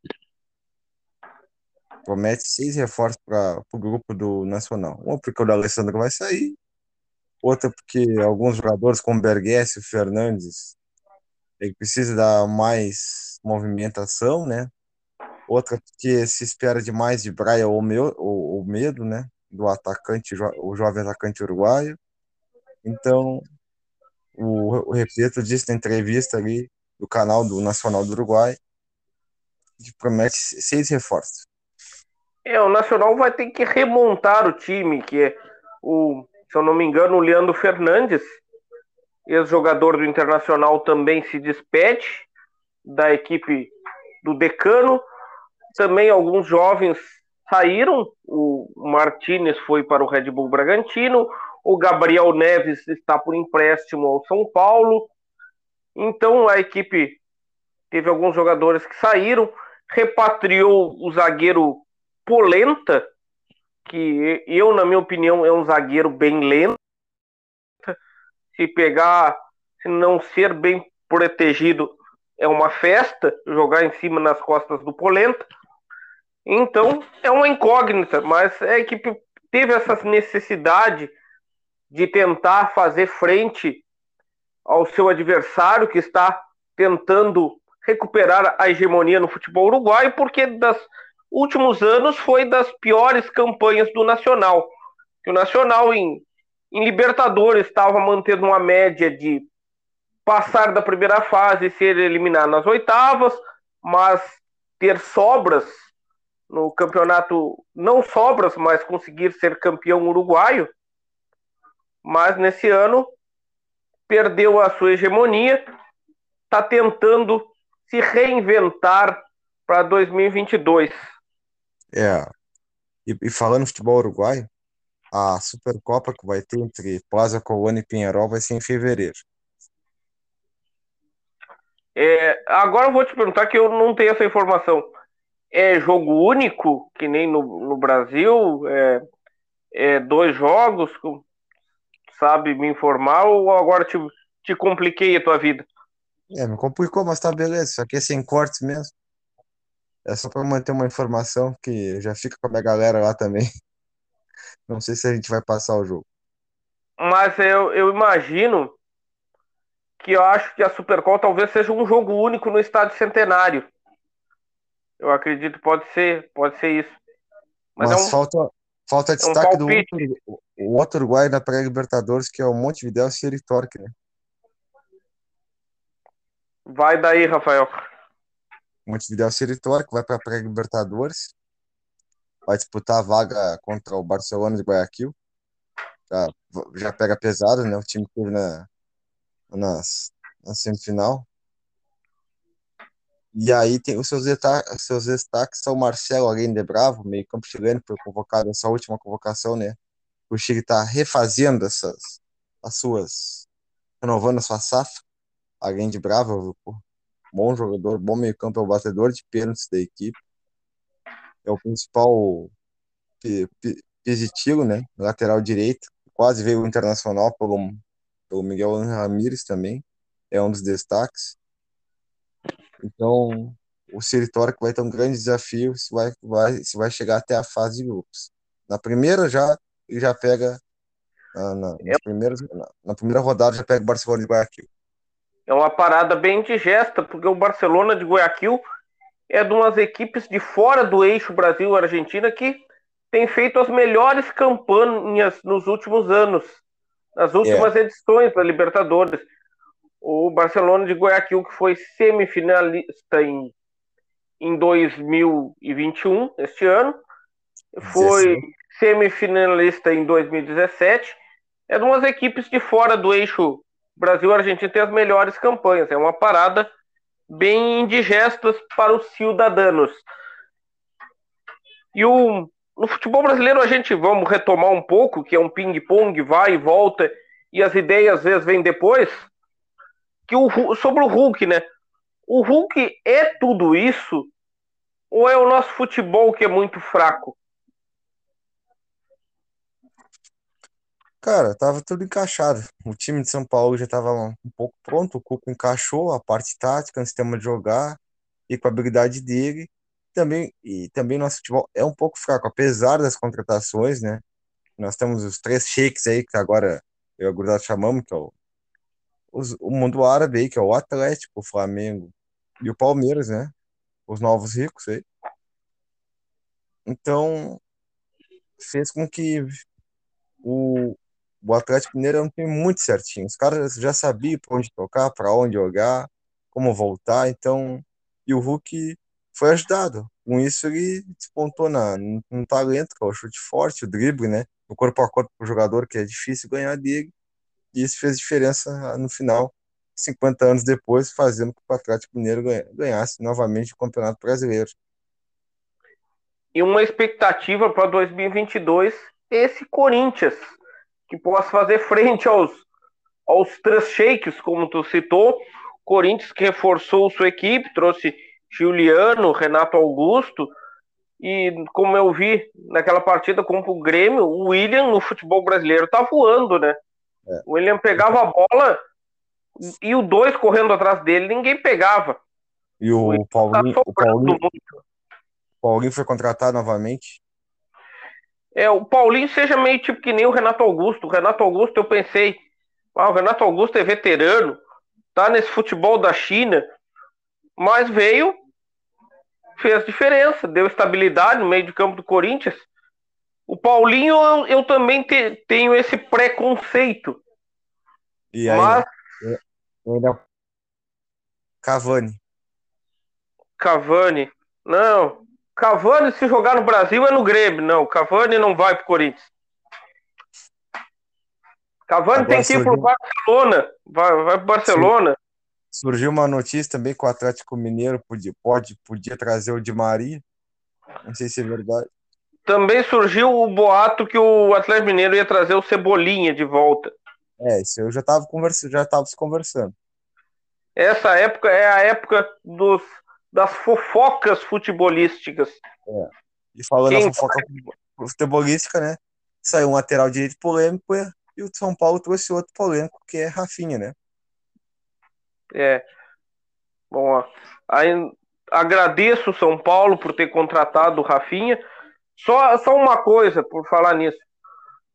S1: Promete seis reforços para o grupo do Nacional. Um porque o da Alessandro vai sair, outra porque alguns jogadores, como Bergues e Fernandes, ele precisa dar mais movimentação, né? Outra porque se espera demais de Braia ou, ou medo, né? Do atacante, o jovem atacante uruguaio. Então, o, o disse na entrevista ali do canal do Nacional do Uruguai que promete seis reforços.
S2: É, o Nacional vai ter que remontar o time, que é o se eu não me engano, o Leandro Fernandes, ex-jogador do Internacional, também se despede da equipe do Decano. Também alguns jovens saíram. O Martinez foi para o Red Bull Bragantino. O Gabriel Neves está por empréstimo ao São Paulo. Então a equipe teve alguns jogadores que saíram. Repatriou o zagueiro Polenta, que eu, na minha opinião, é um zagueiro bem lento. Se pegar, se não ser bem protegido, é uma festa jogar em cima nas costas do Polenta. Então, é uma incógnita, mas é que teve essa necessidade de tentar fazer frente ao seu adversário que está tentando recuperar a hegemonia no futebol uruguaio, porque das últimos anos foi das piores campanhas do Nacional. O Nacional em, em Libertadores estava mantendo uma média de passar da primeira fase e ser eliminado nas oitavas, mas ter sobras no campeonato, não sobras, mas conseguir ser campeão uruguaio. Mas nesse ano perdeu a sua hegemonia, está tentando se reinventar para 2022.
S1: É. E, e falando de futebol uruguaio, a Supercopa que vai ter entre Plaza Colônia e Pinheirol vai ser em fevereiro.
S2: É, agora eu vou te perguntar que eu não tenho essa informação. É jogo único, que nem no, no Brasil? É, é dois jogos? Sabe me informar ou agora te, te compliquei a tua vida?
S1: É, me complicou, mas tá beleza. Isso aqui é sem cortes mesmo. É só para manter uma informação que já fica com a minha galera lá também. Não sei se a gente vai passar o jogo.
S2: Mas eu, eu imagino que eu acho que a Supercopa talvez seja um jogo único no estádio centenário. Eu acredito pode ser, pode ser isso.
S1: Mas, Mas é um, falta, falta destaque é um do outro, o outro Uruguai na pré-Libertadores, que é o Montevideo City Torque, né?
S2: Vai daí, Rafael.
S1: Montevideo City Torque vai para a pré-Libertadores. Vai disputar a vaga contra o Barcelona de Guayaquil. Já, já pega pesado, né? O time que teve na, nas, na semifinal. E aí tem os seus, destaques, seus destaques são Marcelo Alguém de Bravo, meio campo chileno, foi convocado nessa última convocação, né? O Chile está refazendo essas, as suas, renovando a sua safra. Alguém de Bravo, bom jogador, bom meio campo, é o batedor de pênaltis da equipe. É o principal Pisitilo, né? Lateral direito, quase veio o Internacional pelo pelo Miguel Ramírez também, é um dos destaques. Então, o Seritório vai ter um grande desafio se vai, vai, se vai chegar até a fase de grupos. Na primeira já, ele já pega, na, na, primeiras, na, na primeira rodada já pega o Barcelona de Guayaquil.
S2: É uma parada bem indigesta, porque o Barcelona de Guayaquil é de umas equipes de fora do eixo Brasil-Argentina que tem feito as melhores campanhas nos últimos anos nas últimas é. edições da Libertadores. O Barcelona de Guayaquil, que foi semifinalista em, em 2021, este ano, foi 17. semifinalista em 2017. É de umas equipes de fora do eixo Brasil-Argentina tem as melhores campanhas. É uma parada bem indigesta para os cidadãos. E o no futebol brasileiro a gente vamos retomar um pouco, que é um ping-pong, vai e volta, e as ideias às vezes vêm depois. Que o, sobre o Hulk, né? O Hulk é tudo isso? Ou é o nosso futebol que é muito fraco?
S1: Cara, tava tudo encaixado. O time de São Paulo já tava um pouco pronto, o Cuco encaixou a parte tática, o sistema de jogar e com a habilidade dele também, e também nosso futebol é um pouco fraco, apesar das contratações, né? Nós temos os três sheiks aí, que agora eu e Gurdado chamamos, que é o, os, o mundo árabe aí, que é o Atlético, o Flamengo e o Palmeiras, né? Os novos ricos aí. Então, fez com que o, o Atlético Mineiro é um time muito certinho. Os caras já sabiam para onde tocar, para onde jogar, como voltar. Então, e o Hulk foi ajudado. Com isso, ele despontou na, num talento, que é o chute forte, o drible, né? O corpo a corpo o jogador, que é difícil ganhar dele. E isso fez diferença no final, 50 anos depois, fazendo com que o Atlético Mineiro ganhasse novamente o Campeonato Brasileiro.
S2: E uma expectativa para 2022 esse Corinthians, que possa fazer frente aos, aos três shakes, como tu citou. Corinthians que reforçou sua equipe, trouxe Juliano, Renato Augusto, e como eu vi naquela partida contra o Grêmio, o William no futebol brasileiro tá voando, né? É. O William pegava a bola e o dois correndo atrás dele, ninguém pegava.
S1: E o, o Paulinho, tá o Paulinho, Paulinho foi contratado novamente?
S2: É, o Paulinho seja meio tipo que nem o Renato Augusto. O Renato Augusto, eu pensei, ah, o Renato Augusto é veterano, tá nesse futebol da China, mas veio, fez diferença, deu estabilidade no meio de campo do Corinthians. O Paulinho, eu, eu também te, tenho esse preconceito.
S1: E aí, mas? Ainda... Cavani.
S2: Cavani. Não. Cavani, se jogar no Brasil, é no Grêmio. Não, Cavani não vai pro Corinthians. Cavani Agora tem que ir surgiu... pro Barcelona. Vai, vai pro Barcelona.
S1: Surgiu uma notícia também que o Atlético Mineiro podia, pode, podia trazer o Di Maria. Não sei se é verdade.
S2: Também surgiu o boato que o Atlético Mineiro ia trazer o Cebolinha de volta.
S1: É, isso eu já estava conversando, já estava se conversando.
S2: Essa época é a época dos, das fofocas futebolísticas.
S1: É. E falando Quem... da fofoca futebolística, né? Saiu um lateral direito polêmico e o São Paulo trouxe outro polêmico, que é Rafinha, né?
S2: É. Bom, ó, aí, agradeço o São Paulo por ter contratado o Rafinha. Só, só uma coisa, por falar nisso,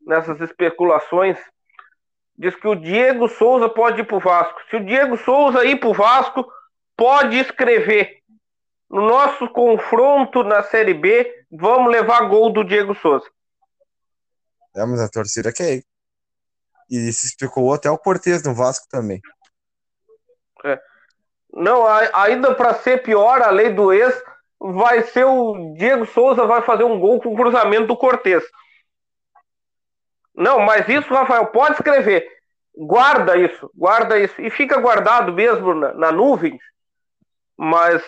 S2: nessas especulações, diz que o Diego Souza pode ir pro Vasco. Se o Diego Souza ir pro Vasco, pode escrever. No nosso confronto na Série B, vamos levar gol do Diego Souza.
S1: É, mas a torcida quer ir. E se especulou até o Cortez no Vasco também.
S2: É. Não, ainda para ser pior, a lei do ex vai ser o Diego Souza vai fazer um gol com cruzamento do Cortez. Não, mas isso, Rafael, pode escrever. Guarda isso, guarda isso. E fica guardado mesmo na, na nuvem. Mas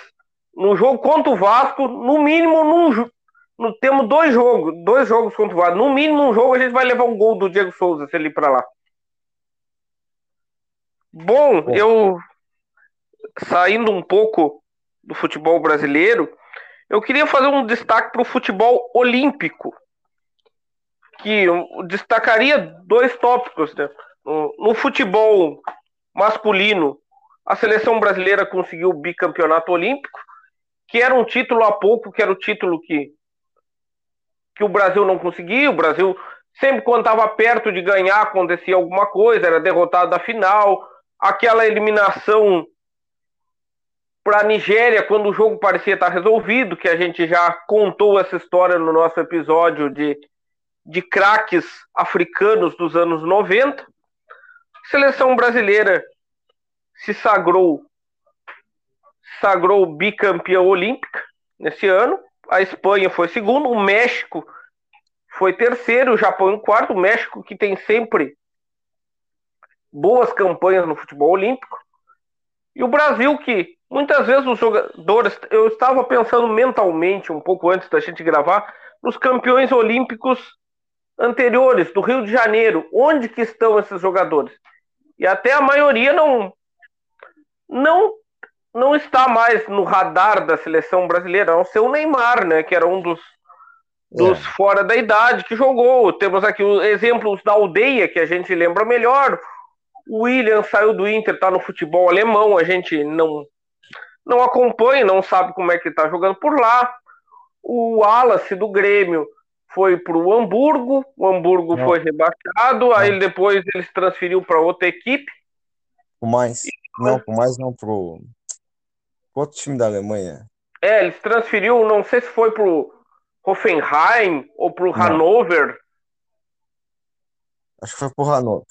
S2: no jogo contra o Vasco, no mínimo, num, no, temos dois jogos, dois jogos contra o Vasco. No mínimo, um jogo a gente vai levar um gol do Diego Souza se ele ir para lá. Bom, eu saindo um pouco do futebol brasileiro, eu queria fazer um destaque para o futebol olímpico, que destacaria dois tópicos. Né? No, no futebol masculino, a seleção brasileira conseguiu o bicampeonato olímpico, que era um título há pouco, que era o título que, que o Brasil não conseguia. O Brasil, sempre quando estava perto de ganhar, acontecia alguma coisa, era derrotado da final. Aquela eliminação para a Nigéria quando o jogo parecia estar resolvido, que a gente já contou essa história no nosso episódio de, de craques africanos dos anos 90. A seleção brasileira se sagrou sagrou bicampeã olímpica nesse ano. A Espanha foi segundo, o México foi terceiro, o Japão em quarto. O México que tem sempre boas campanhas no futebol olímpico. E o Brasil que Muitas vezes os jogadores, eu estava pensando mentalmente um pouco antes da gente gravar, nos campeões olímpicos anteriores do Rio de Janeiro, onde que estão esses jogadores? E até a maioria não não não está mais no radar da seleção brasileira, a não ser o Neymar, né, que era um dos dos é. fora da idade que jogou. Temos aqui os exemplos da aldeia que a gente lembra melhor. O William saiu do Inter, está no futebol alemão, a gente não não acompanha, não sabe como é que está jogando por lá. O Wallace do Grêmio foi para o Hamburgo, o Hamburgo não. foi rebaixado, não. aí depois eles transferiu para outra equipe.
S1: O mais, não, o mais não pro outro time da Alemanha.
S2: É, eles transferiu, não sei se foi pro Hoffenheim ou pro Hannover.
S1: Acho que foi pro Hannover.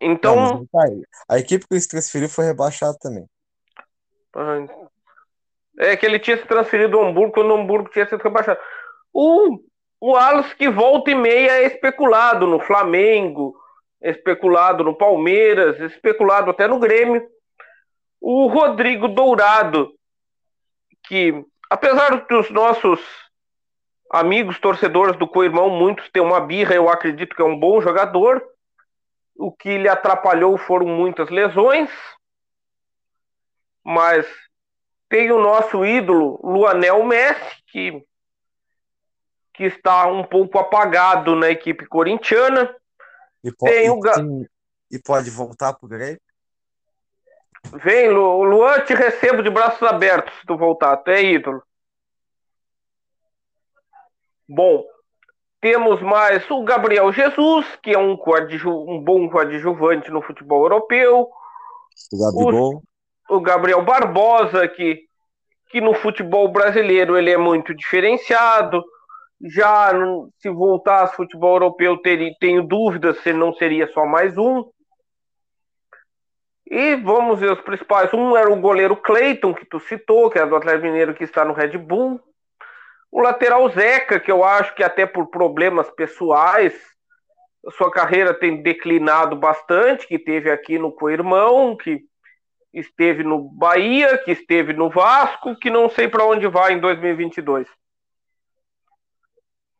S2: Então, não,
S1: tá a equipe que eles transferiu foi rebaixada também.
S2: É que ele tinha se transferido do Hamburgo quando o Hamburgo tinha sido rebaixado. O, o Alas que volta e meia é especulado no Flamengo, é especulado no Palmeiras, é especulado até no Grêmio. O Rodrigo Dourado, que apesar dos nossos amigos torcedores do co-irmão, muitos têm uma birra, eu acredito que é um bom jogador. O que lhe atrapalhou foram muitas lesões mas tem o nosso ídolo Luanel Messi, que, que está um pouco apagado na equipe corintiana.
S1: E, po tem o... Tem... e pode voltar para o Grêmio?
S2: Vem, Lu... Luan, te recebo de braços abertos se tu voltar, tu é ídolo. Bom, temos mais o Gabriel Jesus, que é um, um bom coadjuvante no futebol europeu.
S1: O Gabigol
S2: o Gabriel Barbosa, que, que no futebol brasileiro ele é muito diferenciado. Já se voltasse futebol europeu, teria, tenho dúvidas se não seria só mais um. E vamos ver os principais. Um era o goleiro Cleiton, que tu citou, que é do Atlético Mineiro que está no Red Bull. O lateral Zeca, que eu acho que até por problemas pessoais, sua carreira tem declinado bastante, que teve aqui no Coirmão, que esteve no Bahia, que esteve no Vasco, que não sei para onde vai em 2022.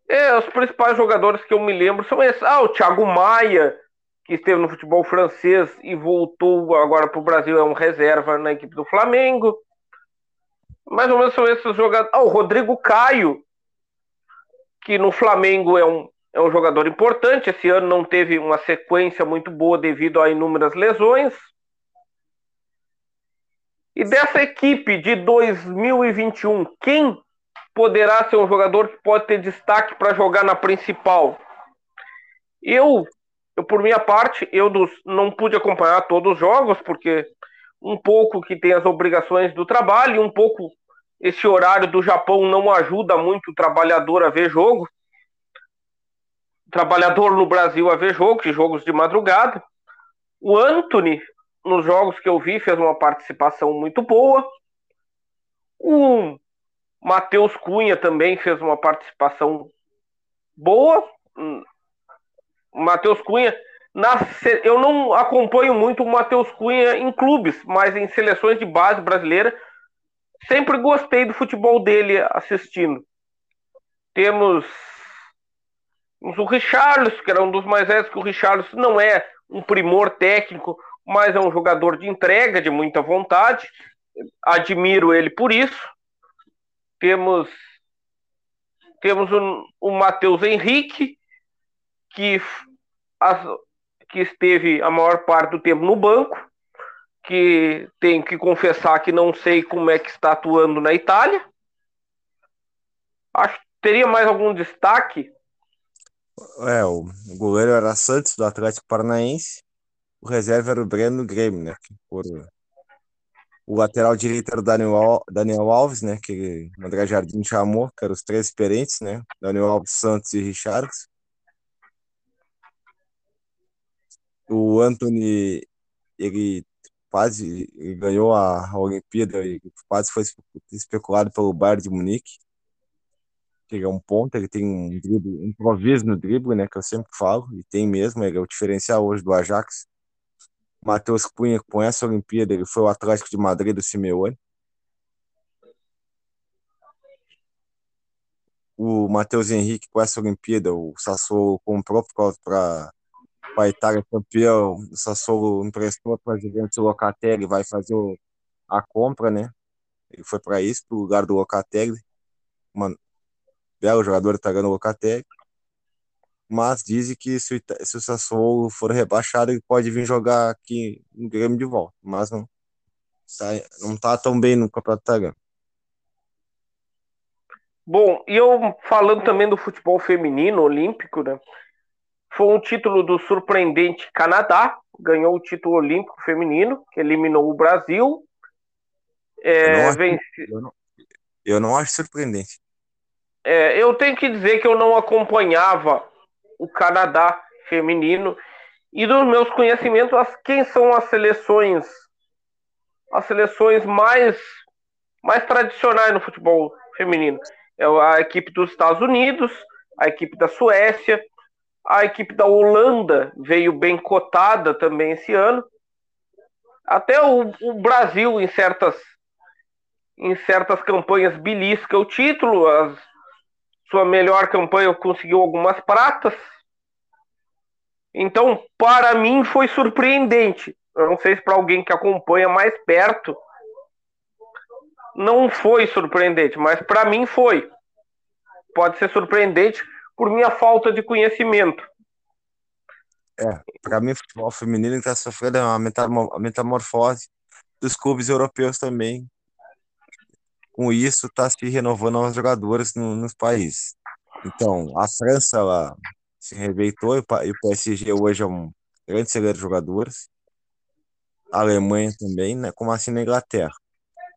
S2: É, os principais jogadores que eu me lembro são esses. Ah, o Thiago Maia, que esteve no futebol francês e voltou agora para o Brasil, é um reserva na equipe do Flamengo. Mais ou menos são esses jogadores. Ah, o Rodrigo Caio, que no Flamengo é um, é um jogador importante. Esse ano não teve uma sequência muito boa devido a inúmeras lesões. E dessa equipe de 2021, quem poderá ser um jogador que pode ter destaque para jogar na principal. Eu, eu, por minha parte, eu dos, não pude acompanhar todos os jogos, porque um pouco que tem as obrigações do trabalho, um pouco esse horário do Japão não ajuda muito o trabalhador a ver jogo. O trabalhador no Brasil a ver jogos, jogos de madrugada. O Anthony, nos jogos que eu vi, fez uma participação muito boa. O Matheus Cunha também fez uma participação boa. Matheus Cunha, na, eu não acompanho muito o Matheus Cunha em clubes, mas em seleções de base brasileira, sempre gostei do futebol dele assistindo. Temos, temos o Richarlison, que era um dos mais velhos, que o Richarlison não é um primor técnico, mas é um jogador de entrega, de muita vontade. Admiro ele por isso. Temos temos o, o Matheus Henrique, que, as, que esteve a maior parte do tempo no banco, que tenho que confessar que não sei como é que está atuando na Itália. Acho que teria mais algum destaque?
S1: É, o goleiro era Santos, do Atlético Paranaense. O reserva era o Breno Grêmio, né? Por, o lateral direito era o Daniel, Daniel Alves, né? Que o André Jardim chamou, que eram os três experientes, né? Daniel Alves, Santos e Richards. O Anthony, ele quase ele ganhou a, a Olimpíada e quase foi especulado pelo Bayern de Munique. Ele é um ponto, ele tem um drible, um improviso no drible, né? Que eu sempre falo, e tem mesmo, ele é o diferencial hoje do Ajax. Matheus Cunha, com essa Olimpíada, ele foi o Atlético de Madrid do Simeone. O Matheus Henrique, com essa Olimpíada, o Sassuolo comprou para a Itália campeão. O Sassuolo emprestou para a Juventus o Locatelli, vai fazer o, a compra, né? Ele foi para isso, para o lugar do Locatelli. Mano, belo jogador italiano Locatelli mas dizem que se, se o Sassuolo for rebaixado, ele pode vir jogar aqui no Grêmio de volta, mas não tá, não tá tão bem no Campeonato Italiano.
S2: Bom, e eu falando também do futebol feminino olímpico, né? Foi um título do surpreendente Canadá, ganhou o título olímpico feminino, que eliminou o Brasil.
S1: É, eu, não acho, vence... eu, não, eu não acho surpreendente.
S2: É, eu tenho que dizer que eu não acompanhava o Canadá feminino. E dos meus conhecimentos, as, quem são as seleções as seleções mais mais tradicionais no futebol feminino? É a equipe dos Estados Unidos, a equipe da Suécia, a equipe da Holanda veio bem cotada também esse ano. Até o, o Brasil em certas em certas campanhas belisca o título, as sua melhor campanha conseguiu algumas pratas. Então, para mim, foi surpreendente. Eu não sei se para alguém que acompanha mais perto não foi surpreendente, mas para mim foi. Pode ser surpreendente por minha falta de conhecimento.
S1: É, para mim, o futebol feminino está sofrendo uma metamorfose dos clubes europeus também, com isso está se renovando os jogadores no, nos países. Então, a França ela se reveitou e o PSG hoje é um grande celeiro de jogadores. A Alemanha também, né, como assim na Inglaterra.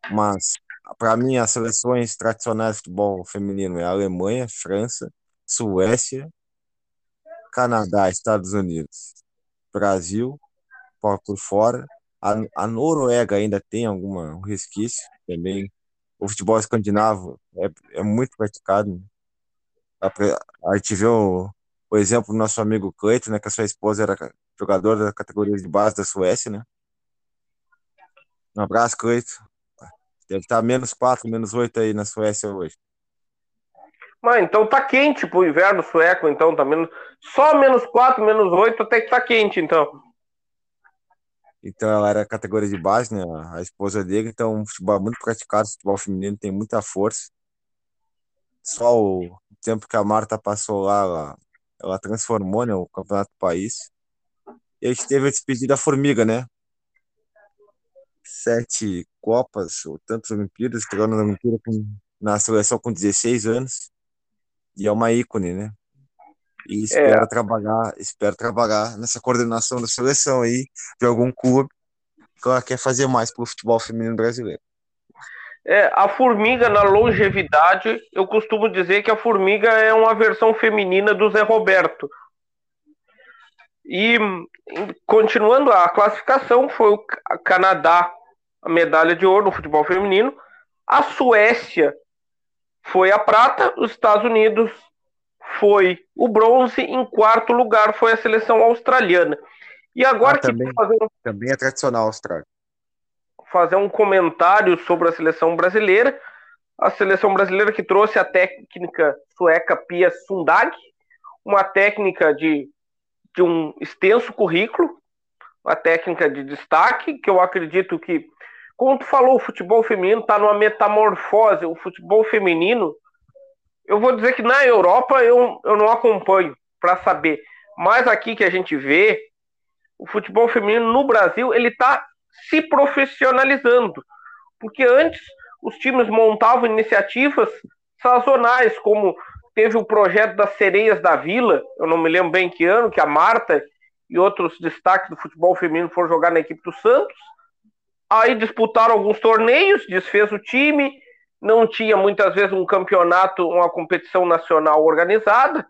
S1: Mas, para mim, as seleções tradicionais de futebol feminino é Alemanha, França, Suécia, Canadá, Estados Unidos, Brasil, por fora, A, a Noruega ainda tem alguma um resquício também. O futebol escandinavo é, é muito praticado. Né? A, a gente vê o, o exemplo do nosso amigo Cleiton, né, que a sua esposa era jogador da categoria de base da Suécia, né? Um abraço, Cleiton. Deve estar menos 4, menos 8 aí na Suécia hoje.
S2: Mas então tá quente pro inverno sueco, então tá menos. Só menos 4, menos 8 até que tá quente, então.
S1: Então ela era categoria de base, né? A esposa dele, então futebol muito praticado, futebol feminino tem muita força. Só o tempo que a Marta passou lá, ela, ela transformou né, o campeonato do país. E a gente teve a despedida da Formiga, né? Sete Copas, ou tantas Olimpíadas, estreou na Olimpíada com, na seleção com 16 anos. E é uma ícone, né? E espero é. trabalhar, espero trabalhar nessa coordenação da seleção aí de algum clube que ela quer fazer mais pro futebol feminino brasileiro.
S2: É, a formiga na longevidade, eu costumo dizer que a formiga é uma versão feminina do Zé Roberto. E continuando a classificação, foi o Canadá a medalha de ouro no futebol feminino, a Suécia foi a prata, os Estados Unidos foi o bronze, em quarto lugar foi a seleção australiana. E agora ah,
S1: também,
S2: que
S1: fazer um, também é tradicional Austrália.
S2: Fazer um comentário sobre a seleção brasileira. A seleção brasileira que trouxe a técnica sueca Pia Sundhage, uma técnica de, de um extenso currículo, uma técnica de destaque, que eu acredito que, como tu falou, o futebol feminino está numa metamorfose. O futebol feminino eu vou dizer que na Europa eu, eu não acompanho para saber. Mas aqui que a gente vê, o futebol feminino no Brasil, ele está se profissionalizando. Porque antes os times montavam iniciativas sazonais, como teve o projeto das Sereias da Vila, eu não me lembro bem que ano, que a Marta e outros destaques do futebol feminino foram jogar na equipe do Santos. Aí disputaram alguns torneios, desfez o time, não tinha muitas vezes um campeonato, uma competição nacional organizada.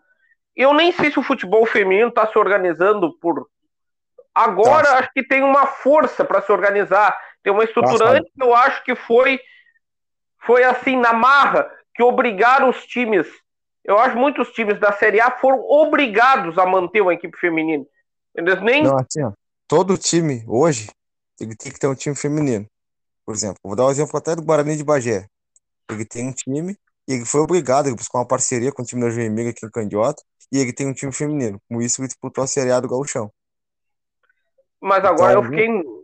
S2: Eu nem sei se o futebol feminino está se organizando por. Agora Nossa. acho que tem uma força para se organizar. Tem uma estrutura Nossa. antes que eu acho que foi foi assim na marra que obrigaram os times. Eu acho que muitos times da Série A foram obrigados a manter uma equipe feminina. Eles nem.
S1: Não, assim, ó, todo time hoje tem que ter um time feminino. Por exemplo, vou dar um exemplo até do Guarani de Bagé. Ele tem um time e ele foi obrigado a buscar uma parceria com o time da Vermelha aqui em Candiota e ele tem um time feminino. Com isso, ele disputou a Série A do Gauchão.
S2: Mas agora então, eu fiquei,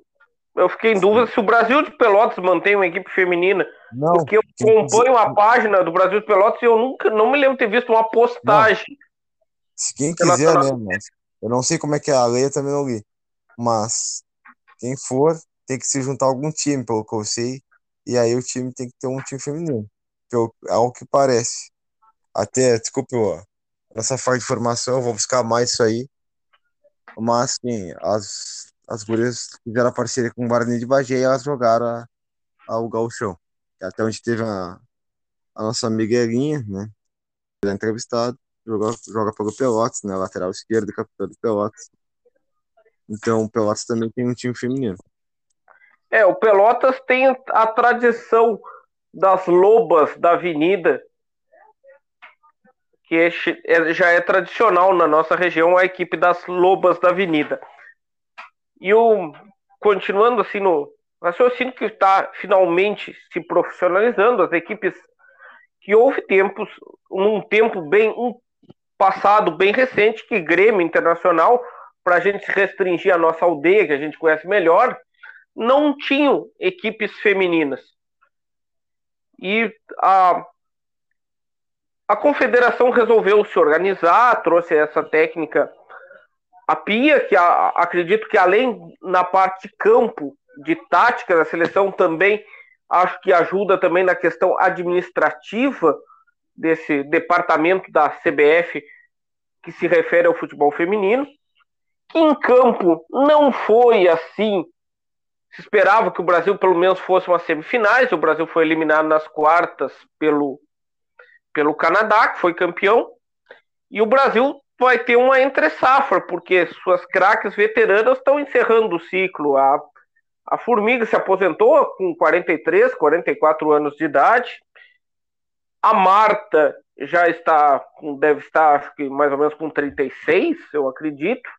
S2: eu fiquei em dúvida se o Brasil de Pelotas mantém uma equipe feminina. Não, porque eu acompanho a página do Brasil de Pelotas e eu nunca não me lembro de ter visto uma postagem. Não.
S1: Se quem quiser, né, mas eu não sei como é que é a lei, eu também não li. Mas quem for, tem que se juntar a algum time, pelo que eu sei, e aí o time tem que ter um time feminino. Ao que parece. Até, desculpe, ó, nessa falta de informação, eu vou buscar mais isso aí. Mas, sim, as, as gurias fizeram a parceria com o Guarani de Bagé e elas jogaram a, a, o Galchão. Até onde teve a, a nossa amiga Elinha, né? Ela é entrevistado, joga, joga pelo Pelotas, né? Lateral esquerdo, capitão do Pelotas. Então, o Pelotas também tem um time feminino.
S2: É, o Pelotas tem a tradição das lobas da avenida, que é, é, já é tradicional na nossa região, a equipe das lobas da avenida. E o, continuando assim no raciocínio que está finalmente se profissionalizando, as equipes que houve tempos, num tempo bem, um passado bem recente, que Grêmio Internacional, para a gente restringir a nossa aldeia, que a gente conhece melhor, não tinham equipes femininas. E a, a confederação resolveu se organizar, trouxe essa técnica, a PIA, que a, acredito que além na parte campo de tática da seleção, também acho que ajuda também na questão administrativa desse departamento da CBF que se refere ao futebol feminino. Que em campo não foi assim se esperava que o Brasil pelo menos fosse umas semifinais. O Brasil foi eliminado nas quartas pelo, pelo Canadá, que foi campeão. E o Brasil vai ter uma entre-safra, porque suas craques veteranas estão encerrando o ciclo. A, A Formiga se aposentou com 43, 44 anos de idade. A Marta já está, deve estar, acho que mais ou menos com 36, eu acredito,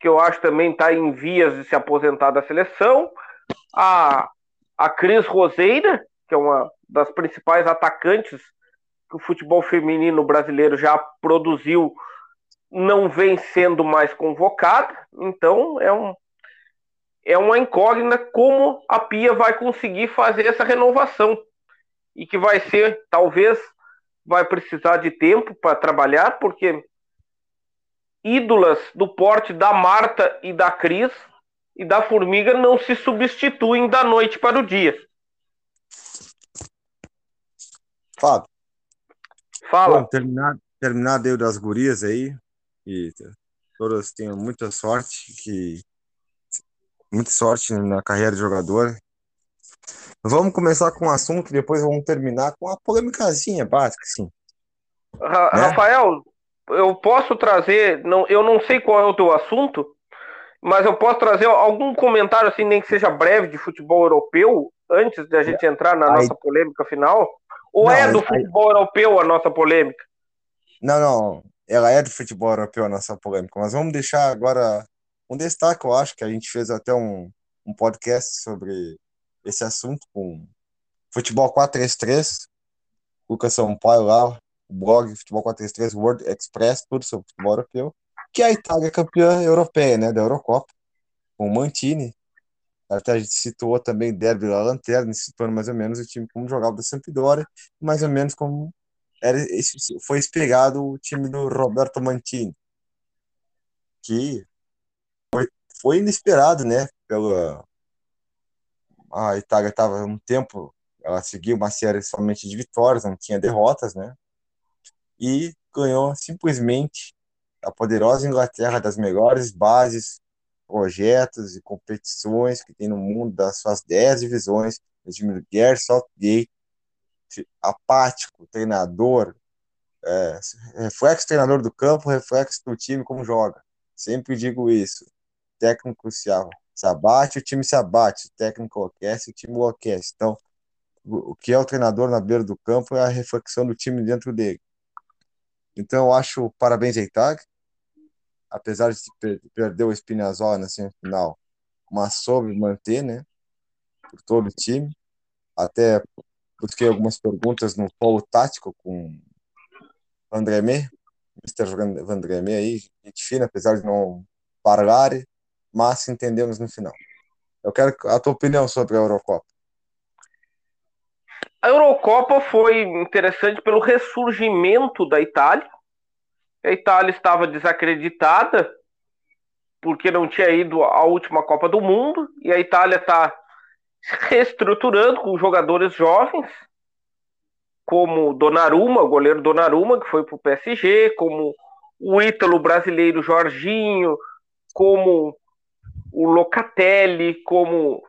S2: que eu acho também está em vias de se aposentar da seleção. A, a Cris Roseira, que é uma das principais atacantes que o futebol feminino brasileiro já produziu, não vem sendo mais convocada. Então é um é uma incógnita como a Pia vai conseguir fazer essa renovação e que vai ser talvez vai precisar de tempo para trabalhar, porque ídolas do porte da Marta e da Cris e da Formiga não se substituem da noite para o dia.
S1: Fábio.
S2: Fala.
S1: Bom, terminar, terminar deu das gurias aí. E todas tenham muita sorte, que muita sorte na carreira de jogador. Vamos começar com um assunto e depois vamos terminar com uma polêmicazinha básica, sim.
S2: Ra né? Rafael, eu posso trazer, não, eu não sei qual é o teu assunto, mas eu posso trazer algum comentário, assim, nem que seja breve, de futebol europeu, antes de a gente entrar na aí, nossa polêmica final? Ou não, é do aí, futebol europeu a nossa polêmica?
S1: Não, não, ela é do futebol europeu a nossa polêmica, mas vamos deixar agora um destaque, eu acho, que a gente fez até um, um podcast sobre esse assunto com Futebol 433, Lucas Sampaio lá, o blog Futebol 433, World Express, tudo sobre futebol europeu, que a Itália é campeã europeia, né, da Eurocopa, com o Mantini. Até a gente citou também Derby La Lanterna, citando mais ou menos o time como jogava da Sampdoria, mais ou menos como era, foi espelhado o time do Roberto Mantini, que foi, foi inesperado, né, pela, a Itália estava um tempo, ela seguiu uma série somente de vitórias, não tinha derrotas, né? E ganhou simplesmente a poderosa Inglaterra das melhores bases, projetos e competições que tem no mundo, das suas 10 divisões, o time do Gareth Southgate, apático, treinador, é, reflexo treinador do campo, reflexo do time como joga. Sempre digo isso. técnico se se abate, o time se abate, o técnico enlouquece, o time enlouquece. Então, o que é o treinador na beira do campo é a reflexão do time dentro dele. Então, eu acho parabéns a Itag, apesar de perder o Spinazzola na semifinal, mas soube manter, né, por todo o time. Até busquei algumas perguntas no polo tático com Me, Mr. Vandremé aí, gente fina, apesar de não parar, mas entendemos no final. Eu quero a tua opinião sobre a Eurocopa.
S2: A Eurocopa foi interessante pelo ressurgimento da Itália. A Itália estava desacreditada porque não tinha ido à última Copa do Mundo e a Itália está reestruturando com jogadores jovens, como Donnarumma, o goleiro Donnarumma, que foi para o PSG, como o ítalo brasileiro Jorginho, como o Locatelli, como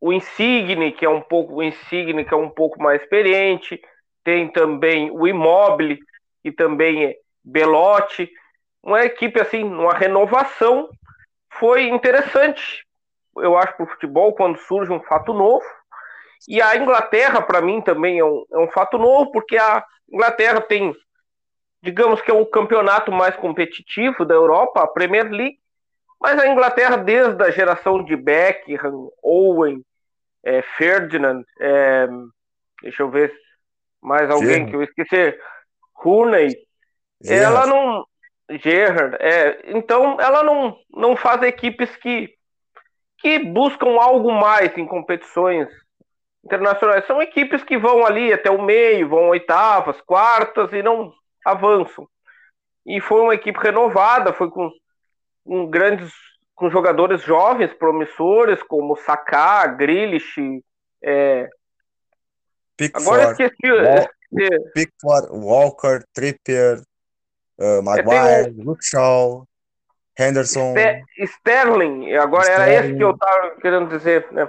S2: o Insigne, que é um pouco o Insigne, que é um pouco mais experiente, tem também o Immobile, que também é Belotti, uma equipe assim, uma renovação foi interessante, eu acho, para o futebol, quando surge um fato novo. E a Inglaterra, para mim, também é um, é um fato novo, porque a Inglaterra tem, digamos que é o campeonato mais competitivo da Europa, a Premier League, mas a Inglaterra, desde a geração de Beckham, Owen, é, Ferdinand, é, deixa eu ver mais alguém Gerrard. que eu esqueci, Rooney, Gerrard. ela não. Gerrard, é, então ela não, não faz equipes que, que buscam algo mais em competições internacionais. São equipes que vão ali até o meio, vão oitavas, quartas e não avançam. E foi uma equipe renovada, foi com com grandes com jogadores jovens promissores como Saká, Grealish, é...
S1: Pickford, agora esqueci Wal Pickford, Walker, Trippier, uh, Maguire, um... Luke Shaw, Henderson,
S2: Sterling. Agora Sterling. era esse que eu estava querendo dizer. Né?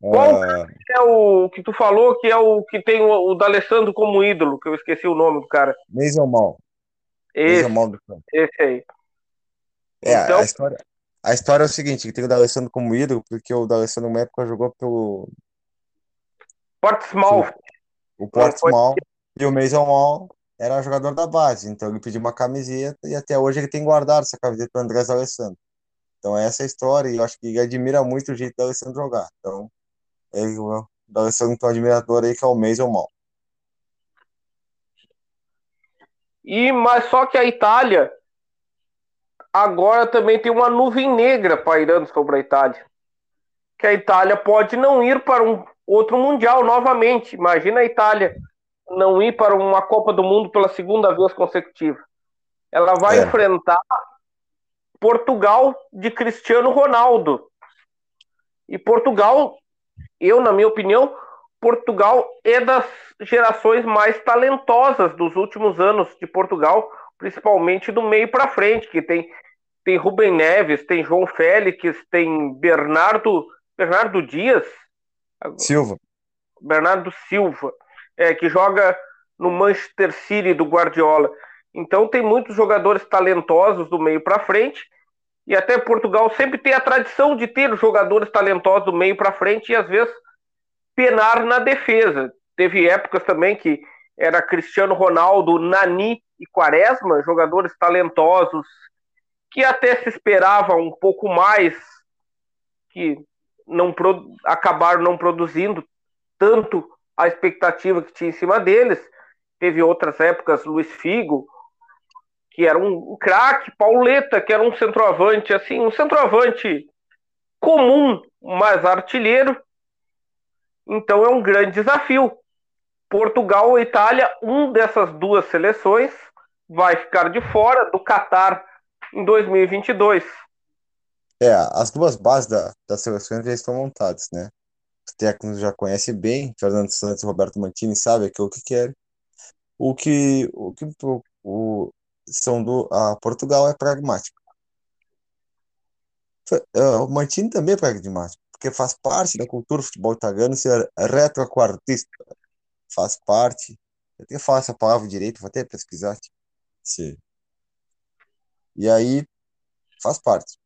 S2: Qual uh... é o que tu falou que é o que tem o, o D'Alessandro como ídolo? Que eu esqueci o nome do cara.
S1: Mason Mall.
S2: Esse, esse aí.
S1: É, então... a, história, A história é o seguinte, que tem o D'Alessandro como ídolo, porque o D'Alessandro, numa época, jogou pelo...
S2: Portsmouth.
S1: O Portsmouth e o Mason Mall era jogador da base, então ele pediu uma camiseta e até hoje ele tem guardado essa camiseta do Andrés D'Alessandro. Então essa é a história e eu acho que ele admira muito o jeito do D'Alessandro jogar. Então, ele, o D'Alessandro tem um admirador aí que é o Mason Mall.
S2: E, mas só que a Itália agora também tem uma nuvem negra pairando sobre a Itália. Que a Itália pode não ir para um outro Mundial novamente. Imagina a Itália não ir para uma Copa do Mundo pela segunda vez consecutiva. Ela vai é. enfrentar Portugal de Cristiano Ronaldo. E Portugal, eu, na minha opinião, Portugal é das gerações mais talentosas dos últimos anos de Portugal, principalmente do meio para frente, que tem tem Rubem Neves, tem João Félix, tem Bernardo Bernardo Dias
S1: Silva.
S2: Bernardo Silva, é, que joga no Manchester City do Guardiola. Então tem muitos jogadores talentosos do meio para frente. E até Portugal sempre tem a tradição de ter jogadores talentosos do meio para frente e às vezes penar na defesa. Teve épocas também que era Cristiano Ronaldo, Nani e Quaresma, jogadores talentosos que até se esperava um pouco mais, que não acabaram não produzindo tanto a expectativa que tinha em cima deles. Teve outras épocas, Luiz Figo, que era um, craque, Pauleta, que era um centroavante, assim, um centroavante comum, mas artilheiro. Então é um grande desafio. Portugal ou Itália, um dessas duas seleções vai ficar de fora do Catar em 2022.
S1: É, as duas bases da, das seleções já estão montadas, né? Os técnicos já conhecem bem, Fernando Santos e Roberto Mantini sabem aquilo que querem. O que, o que o, são do a Portugal é pragmático. É, o Mantini também é pragmático, porque faz parte da cultura do futebol italiano ser retroquartista. Faz parte. Eu até falo essa palavra direito, vou até pesquisar. Sim. E aí faz parte.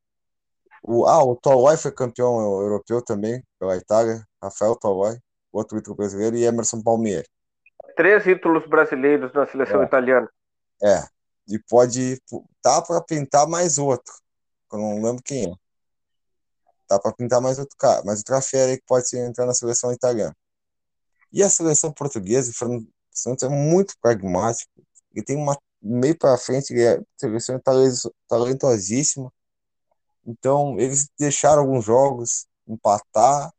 S1: O, ah, o Tolói foi campeão europeu também pela Itália, Rafael Tolói, outro título brasileiro, e Emerson Palmieri.
S2: Três títulos brasileiros na seleção
S1: é.
S2: italiana.
S1: É, e pode. Tá para pintar mais outro. Eu não lembro quem é. Tá para pintar mais outro cara, mas outra fera aí que pode entrar na seleção italiana. E a seleção portuguesa, o Fernando Santos é muito pragmático. Ele tem uma meio para frente, ele é seleção talentosíssima. Então, eles deixaram alguns jogos empatar,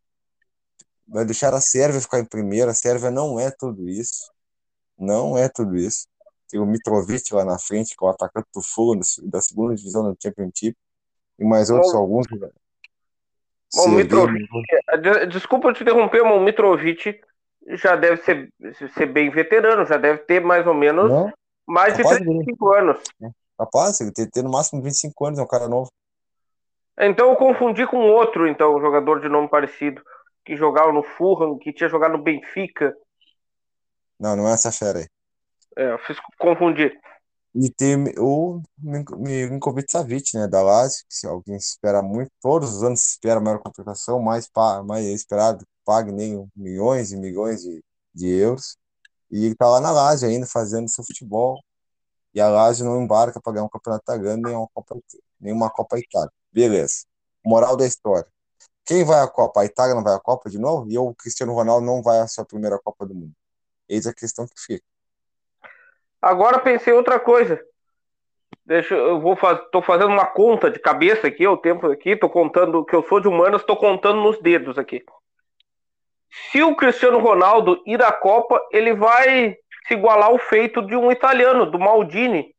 S1: deixaram a Sérvia ficar em primeira. A Sérvia não é tudo isso. Não é tudo isso. Tem o Mitrovic lá na frente, que é o atacante do Fulham, da segunda divisão do Championship. E mais outros Bom, alguns.
S2: Bom, Mitrovic, desculpa te interromper, mas o Mitrovic já deve ser, ser bem veterano, já deve ter mais ou menos não? Mais Capaz de 35 de... anos.
S1: Capaz, ele tem, tem no máximo 25 anos, é um cara novo.
S2: Então eu confundi com outro, então, jogador de nome parecido, que jogava no Fulham, que tinha jogado no Benfica.
S1: Não, não é essa fera aí.
S2: É, eu fiz confundir.
S1: E tem o Minkovic Savic, né, da Lazio, que se alguém espera muito, todos os anos se espera maior contratação, mais, mais esperado, pague nem milhões e milhões de, de euros. E ele tá lá na Lazio ainda, fazendo seu futebol. E a Lazio não embarca para ganhar um campeonato italiano, nem uma Copa, nem uma Copa Itália. Beleza. Moral da história. Quem vai à Copa? A Itália não vai à Copa de novo? E o Cristiano Ronaldo não vai à sua primeira Copa do Mundo? Eis a questão que fica.
S2: Agora pensei outra coisa. Deixa, eu vou faz, tô fazendo uma conta de cabeça aqui, o tempo aqui, tô contando que eu sou de humanas, tô contando nos dedos aqui. Se o Cristiano Ronaldo ir à Copa, ele vai se igualar ao feito de um italiano, do Maldini.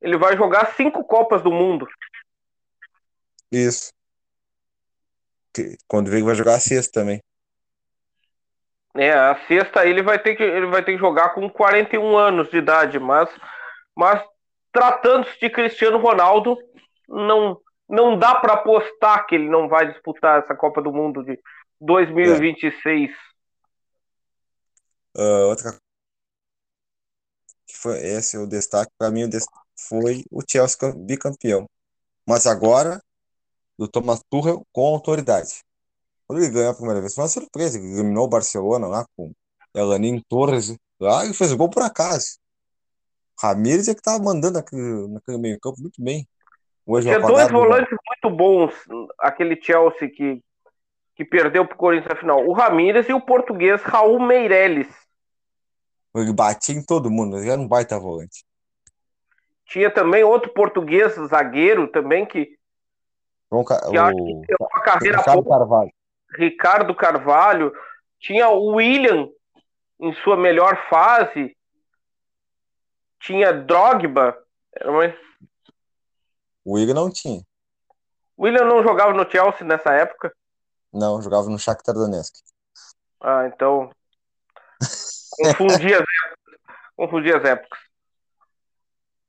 S2: Ele vai jogar cinco Copas do Mundo.
S1: Isso. Quando vem, vai jogar a sexta também.
S2: É, a sexta ele vai ter que ele vai ter que jogar com 41 anos de idade, mas mas tratando-se de Cristiano Ronaldo, não não dá para apostar que ele não vai disputar essa Copa do Mundo de 2026.
S1: É. Uh, outra que foi esse é o destaque para mim o destaque foi o Chelsea bicampeão. Mas agora do Thomas Tuchel com autoridade. Quando ele ganhou a primeira vez, foi uma surpresa. Ele eliminou o Barcelona lá com Elanin Torres lá e fez gol por acaso. Ramires é que estava mandando naquele, naquele meio campo muito bem.
S2: Hoje Tinha dois volantes muito bons, aquele Chelsea que, que perdeu para o Corinthians na final. O Ramires e o português Raul Meireles.
S1: Ele batia em todo mundo, ele era um baita volante.
S2: Tinha também outro português zagueiro também que,
S1: Ca...
S2: que o... que uma carreira
S1: Ricardo pouco. Carvalho.
S2: Ricardo Carvalho. Tinha o William em sua melhor fase. Tinha Drogba. Era uma...
S1: O William não tinha.
S2: O William não jogava no Chelsea nessa época?
S1: Não, jogava no Shakhtar Donetsk.
S2: Ah, então. Confundi as épocas. Confundi as épocas.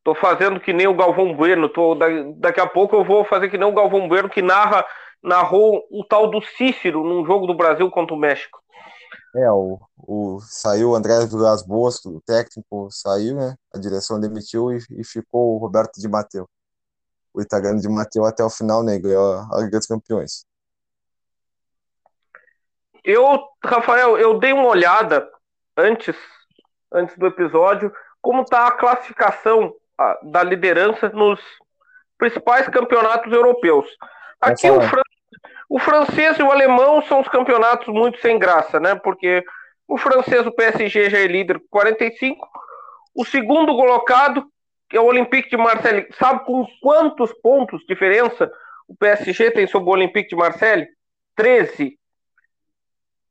S2: Tô fazendo que nem o Galvão Bueno. Tô, daqui a pouco eu vou fazer que nem o Galvão Bueno que narra, narrou o tal do Cícero num jogo do Brasil contra o México.
S1: É, o, o, saiu o André Vilas Boas, o técnico saiu, né? A direção demitiu e, e ficou o Roberto de Mateu. O italiano de Mateu até o final, né? Ganhou a Liga dos Campeões.
S2: Eu, Rafael, eu dei uma olhada antes, antes do episódio, como está a classificação da liderança nos principais campeonatos europeus. Aqui o, fran o francês e o alemão são os campeonatos muito sem graça, né? Porque o francês, o PSG, já é líder com 45. O segundo colocado, que é o Olympique de Marseille, sabe com quantos pontos diferença o PSG tem sobre o Olympique de Marseille? 13.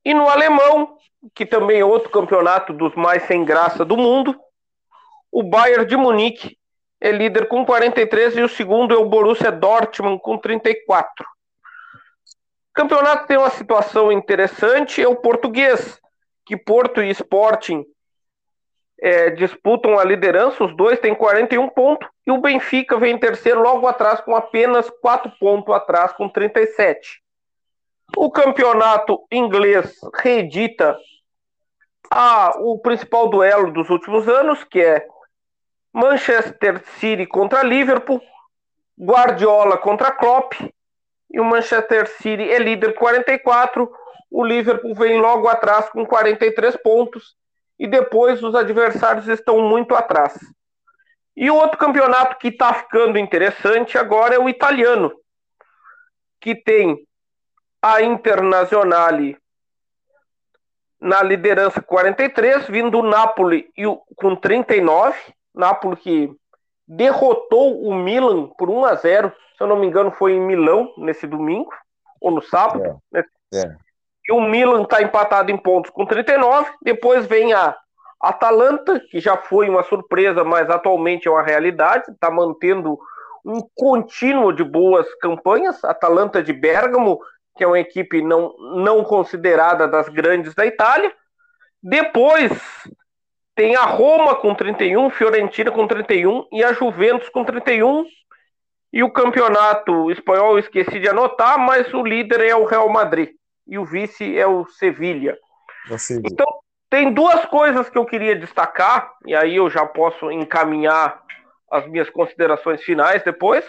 S2: E no alemão, que também é outro campeonato dos mais sem graça do mundo, o Bayern de Munique é líder com 43 e o segundo é o Borussia Dortmund com 34. O campeonato tem uma situação interessante, é o português, que Porto e Sporting é, disputam a liderança, os dois têm 41 pontos, e o Benfica vem em terceiro logo atrás com apenas 4 pontos atrás, com 37. O campeonato inglês reedita a, o principal duelo dos últimos anos, que é Manchester City contra Liverpool, Guardiola contra Klopp, e o Manchester City é líder 44, o Liverpool vem logo atrás com 43 pontos, e depois os adversários estão muito atrás. E o outro campeonato que está ficando interessante agora é o italiano, que tem a Internazionale na liderança 43, vindo o Napoli com 39, Napoli que derrotou o Milan por 1 a 0 se eu não me engano, foi em Milão nesse domingo, ou no sábado. É, né? é. E o Milan está empatado em pontos com 39. Depois vem a Atalanta, que já foi uma surpresa, mas atualmente é uma realidade, está mantendo um contínuo de boas campanhas. Atalanta de Bergamo, que é uma equipe não, não considerada das grandes da Itália. Depois tem a Roma com 31, Fiorentina com 31 e a Juventus com 31. E o campeonato espanhol eu esqueci de anotar, mas o líder é o Real Madrid e o vice é o Sevilha. Então, tem duas coisas que eu queria destacar, e aí eu já posso encaminhar as minhas considerações finais depois,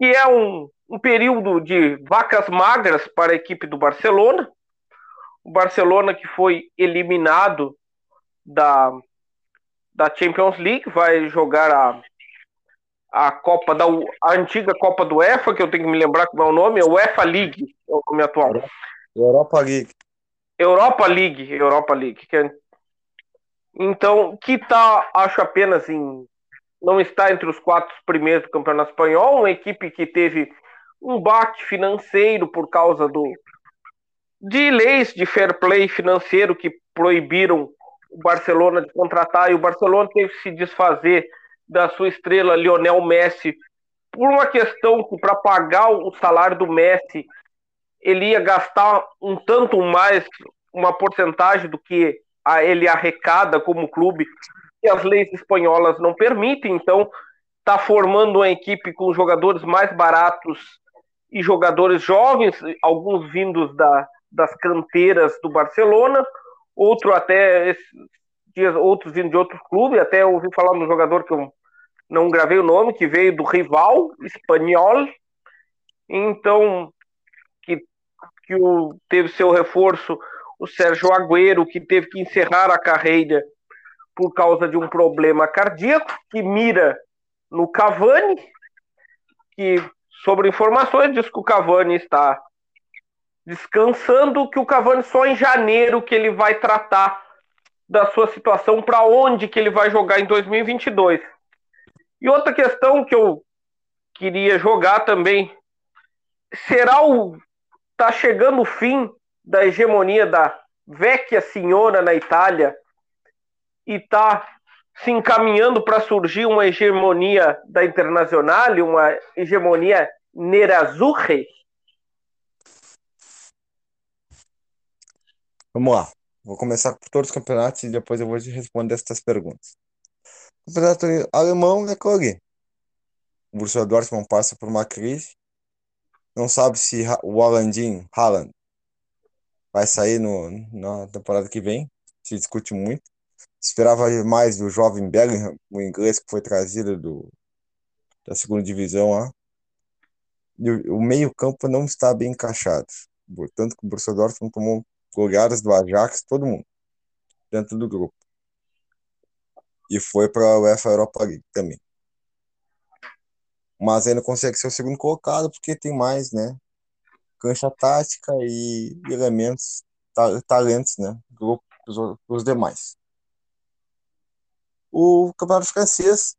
S2: que é um, um período de vacas magras para a equipe do Barcelona. O Barcelona que foi eliminado da, da Champions League, vai jogar a, a Copa da a antiga Copa do UEFA, que eu tenho que me lembrar como é o nome, é o UEFA League, é o nome atual.
S1: Europa League.
S2: Europa League, Europa League. Que é... Então, que tá, acho apenas em não está entre os quatro primeiros do Campeonato Espanhol, uma equipe que teve um baque financeiro por causa do de leis de fair play financeiro que proibiram o Barcelona de contratar e o Barcelona teve que se desfazer da sua estrela Lionel Messi por uma questão que para pagar o salário do Messi ele ia gastar um tanto mais uma porcentagem do que a ele arrecada como clube que as leis espanholas não permitem, então está formando uma equipe com jogadores mais baratos e jogadores jovens, alguns vindos da, das canteiras do Barcelona, outro até dias, outros vindo de outros clubes, até ouvi falar no jogador que eu não gravei o nome, que veio do rival espanhol. Então, que, que o, teve seu reforço o Sérgio Agüero, que teve que encerrar a carreira por causa de um problema cardíaco, que mira no Cavani, que sobre informações diz que o Cavani está descansando, que o Cavani só em janeiro que ele vai tratar da sua situação para onde que ele vai jogar em 2022. E outra questão que eu queria jogar também, será o tá chegando o fim da hegemonia da vecchia senhora na Itália e tá se encaminhando para surgir uma hegemonia da Internacional, uma hegemonia nerazzurri?
S1: Vamos lá. Vou começar por todos os campeonatos e depois eu vou te responder estas perguntas. Campeonato alemão é. O Borussia Dortmund passa por uma crise. Não sabe se o Haalandinho, Haaland, vai sair no, na temporada que vem. Se discute muito. Esperava mais do jovem Bellingham, o inglês que foi trazido do, da segunda divisão lá. E o, o meio-campo não está bem encaixado. Tanto que o Borussia Dortmund tomou goleadas do Ajax, todo mundo, dentro do grupo. E foi para a UEFA Europa League também. Mas ainda consegue ser o segundo colocado porque tem mais, né? Cancha tática e elementos, talentos, né? Grupo os demais. O campeonato francês,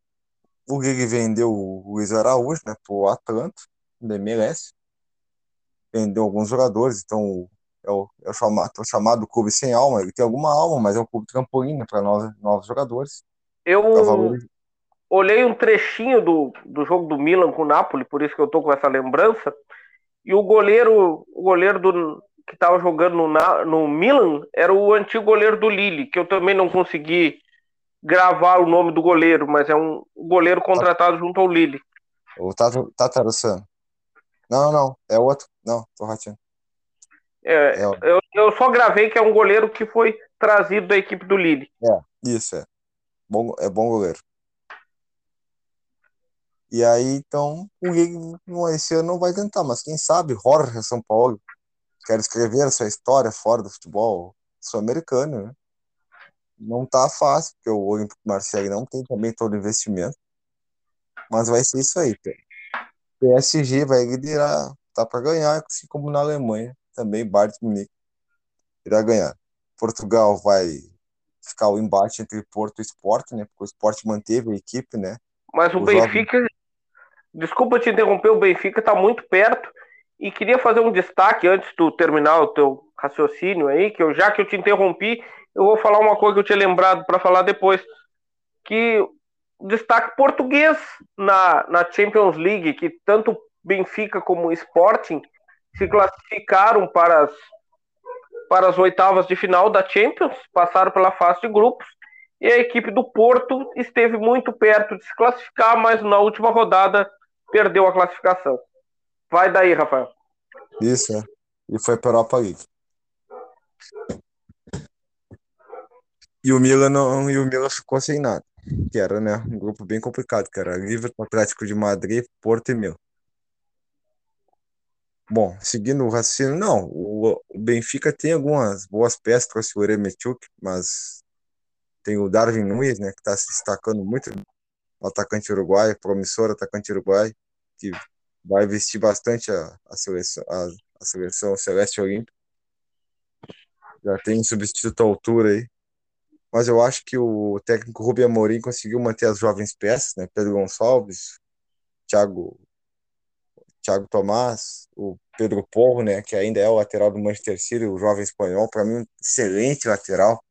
S1: o Ligue vendeu o Luiz Araújo, né? Pro Atlanta, da MLS. Vendeu alguns jogadores, então é o, é o chamado, é o chamado clube sem alma. Ele tem alguma alma, mas é um clube trampolim né, para novos, novos jogadores.
S2: Eu olhei um trechinho do, do jogo do Milan com o Napoli, por isso que eu tô com essa lembrança. E o goleiro, o goleiro do, que estava jogando no, no Milan era o antigo goleiro do Lille, que eu também não consegui gravar o nome do goleiro, mas é um goleiro contratado junto ao Lille.
S1: O Tatarusan. Não, não, é outro. Não, tô ratando.
S2: É, é, eu, eu só gravei que é um goleiro que foi trazido da equipe do Lille.
S1: É, isso é. Bom, é bom goleiro. E aí, então, o Ligue esse ano não vai tentar, mas quem sabe Jorge São Paulo quer escrever a sua história fora do futebol sul-americano, né? Não tá fácil, porque o Olympique Marseille não tem também todo o investimento. Mas vai ser isso aí, cara. PSG vai liderar, tá para ganhar, assim como na Alemanha também Bayern de Munique irá ganhar. Portugal vai ficar o embate entre Porto e Sport, né? Porque o Sport manteve a equipe, né?
S2: Mas o, o Benfica, jovem... desculpa te interromper, o Benfica está muito perto e queria fazer um destaque antes de terminar o teu raciocínio aí, que eu já que eu te interrompi, eu vou falar uma coisa que eu tinha lembrado para falar depois, que destaque português na, na Champions League, que tanto Benfica como Sporting se classificaram para as, para as oitavas de final da Champions, passaram pela fase de grupos, e a equipe do Porto esteve muito perto de se classificar, mas na última rodada perdeu a classificação. Vai daí, Rafael.
S1: Isso, é. E foi para a Europa League. E o Milan não, e o Milan ficou sem nada, que era, né, um grupo bem complicado, que era Liverpool, Atlético de Madrid, Porto e Milan. Bom, seguindo o raciocínio, não. O, o Benfica tem algumas boas peças, trouxe o Eremechuk, mas tem o Darwin Nunes, né, que está se destacando muito, o atacante uruguaio, promissor atacante uruguaio, que vai vestir bastante a, a seleção, a, a seleção Celeste Olímpica. Já tem um substituto à altura aí. Mas eu acho que o técnico Rubem Amorim conseguiu manter as jovens peças, né? Pedro Gonçalves, Thiago Thiago Tomás, o Pedro Porro, né, que ainda é o lateral do Manchester City, o jovem espanhol, para mim um excelente lateral.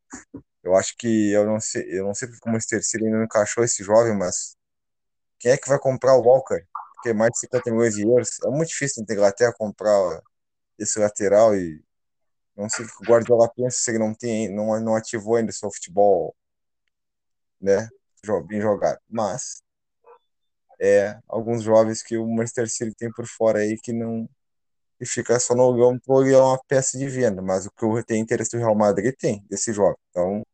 S1: Eu acho que eu não sei, eu não sei porque o Manchester City ainda não encaixou esse jovem, mas quem é que vai comprar o Walker? Porque mais de 50 milhões de euros, é muito difícil na Inglaterra comprar esse lateral e não sei o que o Guardiola pensa se ele não tem, não, não ativou ainda seu futebol, né, bem jogado. Mas é, alguns jovens que o Manchester City tem por fora aí que não e fica só no Lyon porque é uma peça de venda, mas o que eu tenho interesse do Real Madrid tem desse jogo, então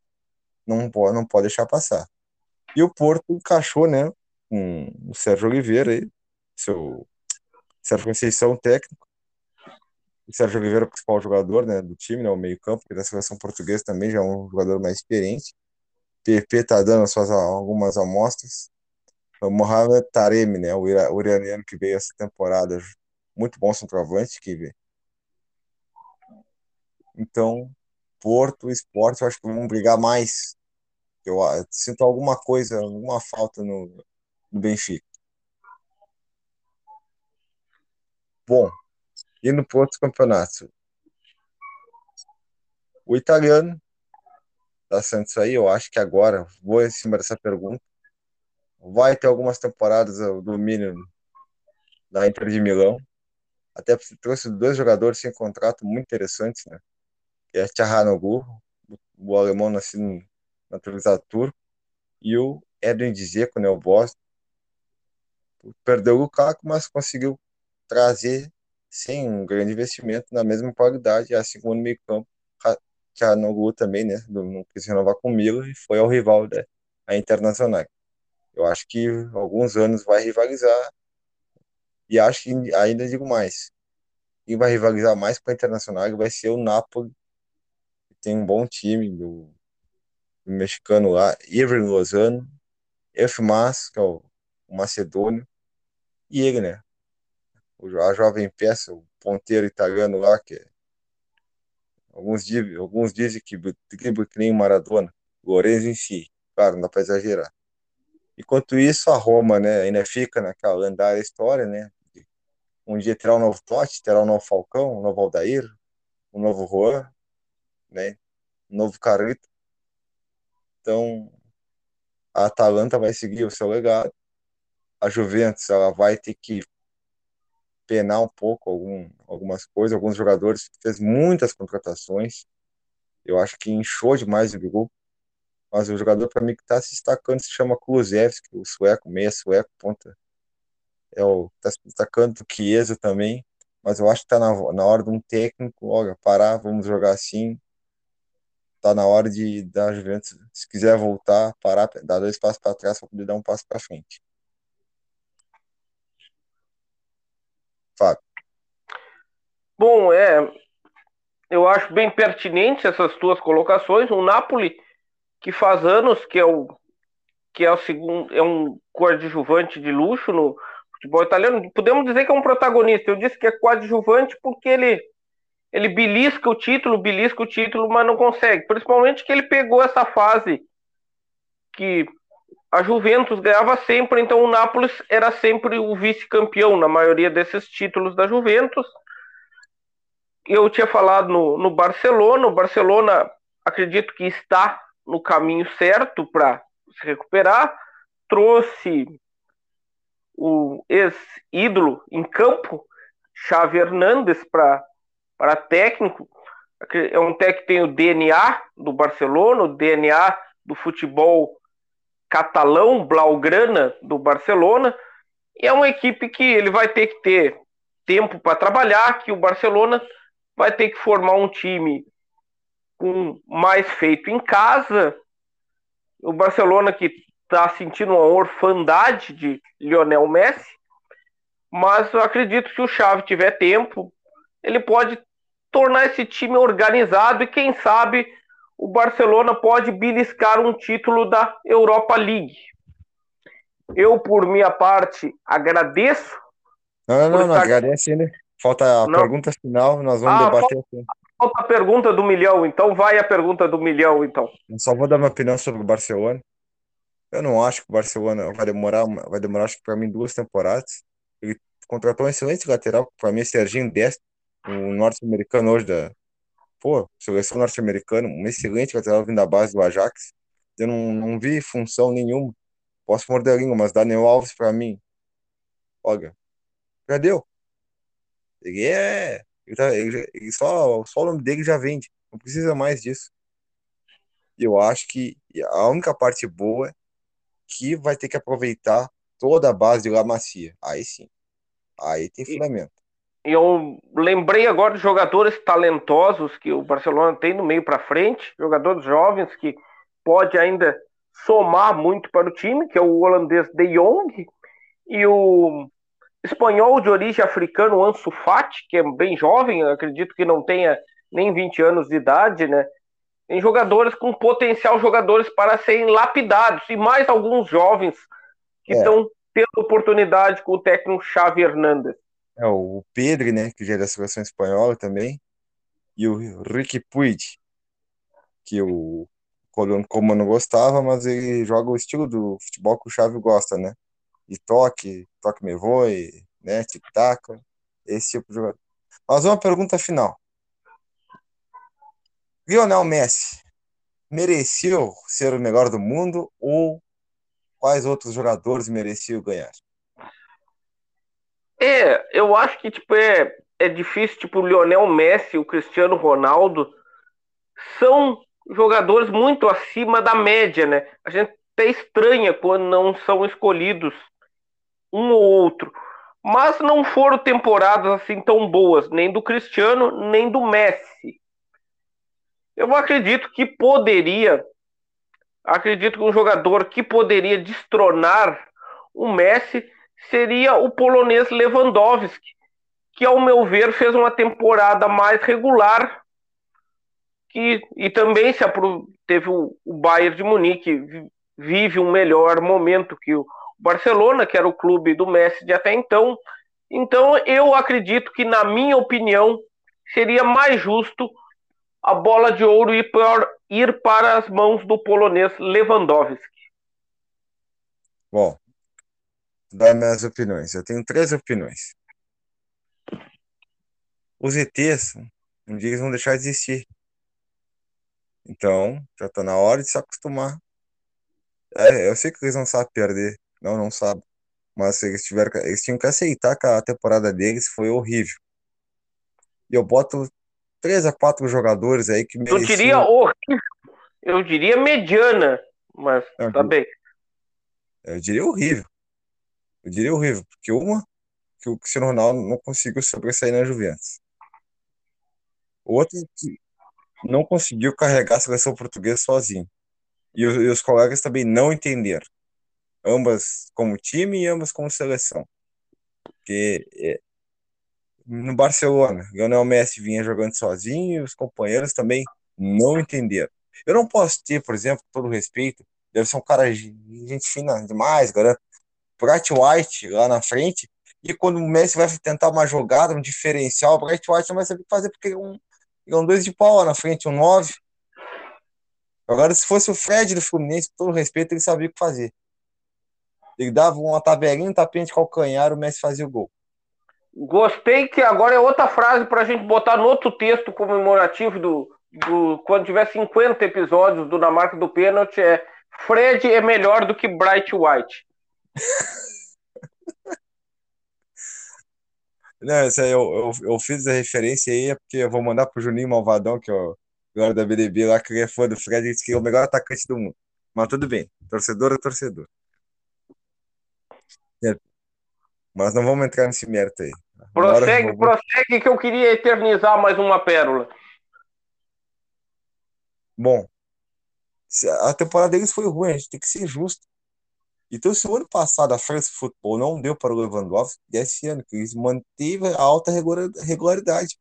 S1: não pode, não pode deixar passar. E o Porto encaixou, né, com o Sérgio Oliveira aí, seu Sérgio Conceição, técnico. O Sérgio Oliveira, principal jogador né, do time, né, o meio-campo, que da seleção portuguesa também já é um jogador mais experiente. PP está dando suas algumas amostras. O Mohamed Taremi, né, o iraniano que veio essa temporada, muito bom centroavante que veio. Então, Porto, Esporte, eu acho que vão brigar mais. Eu, eu sinto alguma coisa, alguma falta no, no Benfica. Bom, indo para outro campeonato. O italiano da Santos aí, eu acho que agora, vou em cima dessa pergunta, vai ter algumas temporadas do mínimo da Inter de Milão. Até porque trouxe dois jogadores sem contrato muito interessantes, né? Que é Tchahanoglu, o alemão nascido naturalizado turco, e o Edwin Dzeko, né, o Boston. Perdeu o Lukaku, mas conseguiu trazer sem um grande investimento na mesma qualidade, assim como no meio campo, Tchahanoglu também, né, não quis renovar com o e foi ao rival da né, Internacional. Eu acho que alguns anos vai rivalizar e acho que ainda digo mais. Quem vai rivalizar mais com a Internacional vai ser o Napoli, que tem um bom time do, do mexicano lá, Iver Lozano, Efmas, que é o, o macedônio, e ele, né? O, a jovem peça, o ponteiro italiano lá, que é, alguns, alguns dizem que dribla que nem Maradona, Lorenzo em si, claro, não dá para exagerar. Enquanto isso, a Roma, né, ainda fica naquela lendária história, né? Um dia terá um novo Totti, terá um novo Falcão, um novo Aldair, um novo Juan, né? Um novo Carlito. Então, a Atalanta vai seguir o seu legado. A Juventus, ela vai ter que penar um pouco algum, algumas coisas, alguns jogadores fez muitas contratações. Eu acho que inchou demais o grupo mas o jogador para mim que está se destacando se chama Kulusevski, o sueco, meia sueco, ponta. É o está se destacando do Chiesa também, mas eu acho que está na, na hora de um técnico, olha, parar, vamos jogar assim. Tá na hora de dar Juventus, se quiser voltar, parar, dar dois passos para trás para poder dar um passo para frente. Fábio.
S2: Bom, é, eu acho bem pertinente essas tuas colocações. O Napoli que faz anos que é o que é o segundo é um coadjuvante de luxo no futebol italiano. Podemos dizer que é um protagonista. Eu disse que é coadjuvante porque ele ele belisca o título, belisca o título, mas não consegue. Principalmente que ele pegou essa fase que a Juventus ganhava sempre, então o Nápoles era sempre o vice-campeão na maioria desses títulos da Juventus. Eu tinha falado no, no Barcelona, o Barcelona acredito que está no caminho certo para se recuperar, trouxe o ex-ídolo em campo, Xavi Hernandes, para técnico. É um técnico que tem o DNA do Barcelona, o DNA do futebol catalão, blaugrana do Barcelona. E é uma equipe que ele vai ter que ter tempo para trabalhar, que o Barcelona vai ter que formar um time com mais feito em casa. O Barcelona que está sentindo uma orfandade de Lionel Messi, mas eu acredito que o Xavi tiver tempo, ele pode tornar esse time organizado e quem sabe o Barcelona pode beliscar um título da Europa League. Eu, por minha parte, agradeço.
S1: Não, não, não, estar... agradece ainda. Falta a não. pergunta final, nós vamos ah, debater. Falta,
S2: falta a pergunta do milhão, então vai a pergunta do milhão, então.
S1: Eu só vou dar minha opinião sobre o Barcelona. Eu não acho que o Barcelona vai demorar, vai demorar acho que para mim duas temporadas. Ele contratou um excelente lateral, para mim, Serginho Dest, o norte-americano hoje da, pô, seleção norte-americana, um excelente lateral vindo da base do Ajax. Eu não, não vi função nenhuma. Posso morder a língua, mas Daniel Alves para mim, olha, perdeu. Ele é ele, tá, ele, ele só, só o nome dele já vende. Não precisa mais disso. Eu acho que a única parte boa é que vai ter que aproveitar toda a base de La Macia. Aí sim. Aí tem fundamento.
S2: E eu lembrei agora de jogadores talentosos que o Barcelona tem no meio para frente, jogadores jovens que pode ainda somar muito para o time, que é o holandês De Jong e o espanhol de origem africana, o Ansu Fati, que é bem jovem, acredito que não tenha nem 20 anos de idade, né? Tem jogadores com potencial, jogadores para serem lapidados, e mais alguns jovens que é. estão tendo oportunidade com o técnico Xavi Hernandes.
S1: É, o Pedro, né, que já é da seleção espanhola também, e o Ricky Puig, que o como não gostava, mas ele joga o estilo do futebol que o Xavi gosta, né? E toque, toque me voe, né? Tic-tac, esse tipo de jogador. Mas uma pergunta final. Lionel Messi mereceu ser o melhor do mundo ou quais outros jogadores mereciam ganhar?
S2: É, eu acho que tipo é, é difícil, tipo o Lionel Messi, o Cristiano Ronaldo são jogadores muito acima da média, né? A gente até estranha quando não são escolhidos um ou outro. Mas não foram temporadas assim tão boas, nem do Cristiano, nem do Messi. Eu acredito que poderia, acredito que um jogador que poderia destronar o Messi seria o polonês Lewandowski, que ao meu ver fez uma temporada mais regular que e também se teve o, o Bayern de Munique vive um melhor momento que o Barcelona, que era o clube do Messi de até então. Então eu acredito que na minha opinião seria mais justo a bola de ouro ir ir para as mãos do polonês Lewandowski.
S1: Bom, dar minhas opiniões. Eu tenho três opiniões. Os ETs, um dia eles vão deixar de existir. Então, já tá na hora de se acostumar. É, eu sei que eles não sabem perder. Não, não sabem. Mas eles, tiveram, eles tinham que aceitar que a temporada deles foi horrível. E eu boto três a quatro jogadores aí que
S2: mereciam... Eu diria horrível. Eu diria mediana, mas eu tá bem.
S1: Eu diria horrível. Eu diria horrível, porque uma, que o Cristiano Ronaldo não conseguiu sobressair na Juventus. Outra, que não conseguiu carregar a seleção portuguesa sozinho. E os, e os colegas também não entenderam. Ambas como time e ambas como seleção. Porque é, no Barcelona, Lionel Messi vinha jogando sozinho e os companheiros também não entenderam. Eu não posso ter, por exemplo, todo respeito, deve ser um cara gente fina demais, garanto. Bright White lá na frente, e quando o Messi vai tentar uma jogada, um diferencial, o Bright White não vai saber fazer porque é um um dois de pau lá na frente, um nove. Agora, se fosse o Fred do Fluminense, com todo respeito, ele sabia o que fazer. Ele dava uma tabelinha, um tapinha de calcanhar, o Messi fazia o gol.
S2: Gostei que agora é outra frase para a gente botar no outro texto comemorativo do, do quando tiver 50 episódios do Na Marca do Pênalti é Fred é melhor do que Bright White.
S1: Não, essa aí eu, eu, eu fiz a referência aí, é porque eu vou mandar pro Juninho Malvadão, que é o agora da BDB lá, que é fã do Fred, disse que é o melhor atacante do mundo. Mas tudo bem, torcedor é torcedor. É. Mas não vamos entrar nesse mérito aí.
S2: Prossegue, vou... prossegue que eu queria eternizar mais uma pérola.
S1: Bom, a temporada deles foi ruim, a gente tem que ser justo. Então, se o ano passado a France Football não deu para o Lewandowski, esse ano que eles manteve a alta regularidade.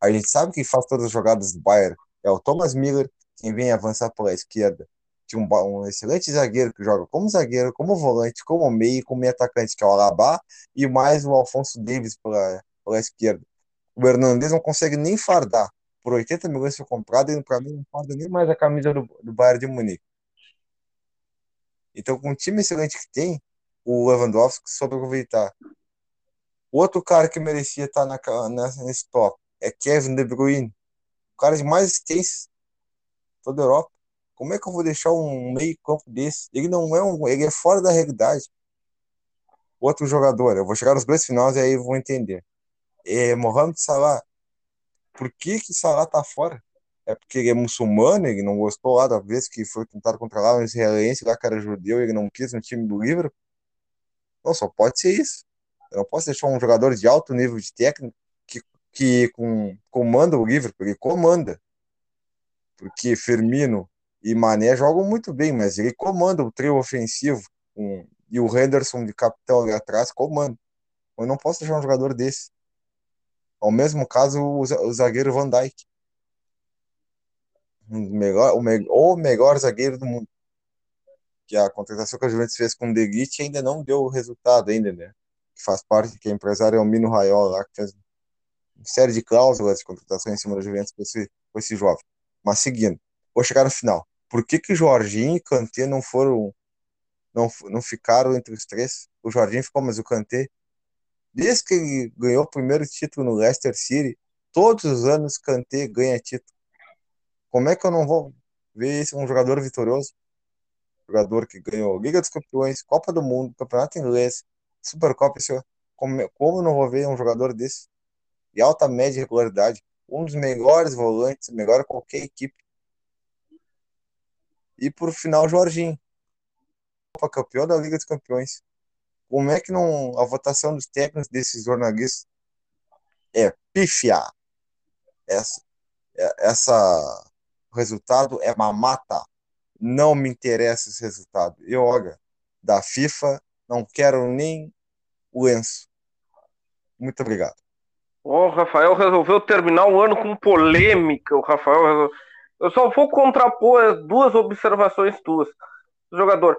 S1: A gente sabe que faz todas as jogadas do Bayern é o Thomas Miller, quem vem avançar pela esquerda. Tinha um, um, excelente zagueiro que joga como zagueiro, como volante, como meio, como meio atacante, que é o Alaba, e mais o Alfonso Davis pela, pela esquerda. O Hernandez não consegue nem fardar. Por 80 milhões foi comprado e para mim não farda nem mais a camisa do, do Bayern de Munique. Então, com o time excelente que tem, o Lewandowski soube aproveitar. Outro cara que merecia estar na, nesse top é Kevin De Bruyne, o cara de mais assistências toda a Europa. Como é que eu vou deixar um meio campo desse? Ele não é um, ele é fora da realidade. Outro jogador, eu vou chegar nos dois finais e aí vou entender. É Mohamed Salah. Por que que Salah tá fora? É porque ele é muçulmano, ele não gostou lá da vez que foi tentado controlar um israelense lá era judeu, ele não quis no time do Liverpool. Não, só pode ser isso. Eu não posso deixar um jogador de alto nível de técnico que, que com, comanda o Liverpool, ele comanda. Porque Firmino e Mané jogam muito bem, mas ele comanda o trio ofensivo com, e o Henderson de capitão ali atrás comanda. Eu não posso deixar um jogador desse. Ao mesmo caso, o zagueiro Van Dijk. O melhor, o, me, o melhor zagueiro do mundo. Que a contratação que a Juventus fez com o De Guiche ainda não deu resultado ainda, né? Que faz parte, que é empresário é o Mino Raiola lá, que fez uma série de cláusulas de contratação em cima da Juventus com esse, com esse jovem. Mas seguindo, vou chegar no final. Por que que Jorginho e Kanté não foram não, não ficaram entre os três? O Jorginho ficou, mas o Kanté Desde que ele ganhou o primeiro título no Leicester City, todos os anos Kanté ganha título. Como é que eu não vou ver esse um jogador vitorioso? Jogador que ganhou Liga dos Campeões, Copa do Mundo, Campeonato Inglês, Supercopa, como, como eu não vou ver um jogador desse? De alta média e regularidade. Um dos melhores volantes, melhor qualquer equipe. E por final, Jorginho. Copa campeão da Liga dos Campeões. Como é que não a votação dos técnicos desses jornalistas é pifiar? Essa, é, essa resultado é mamata. Não me interessa esse resultado. Eu, olha, da FIFA, não quero nem o lenço. Muito obrigado.
S2: O Rafael resolveu terminar o ano com polêmica. O Rafael resolveu... Eu só vou contrapor duas observações tuas. Jogador,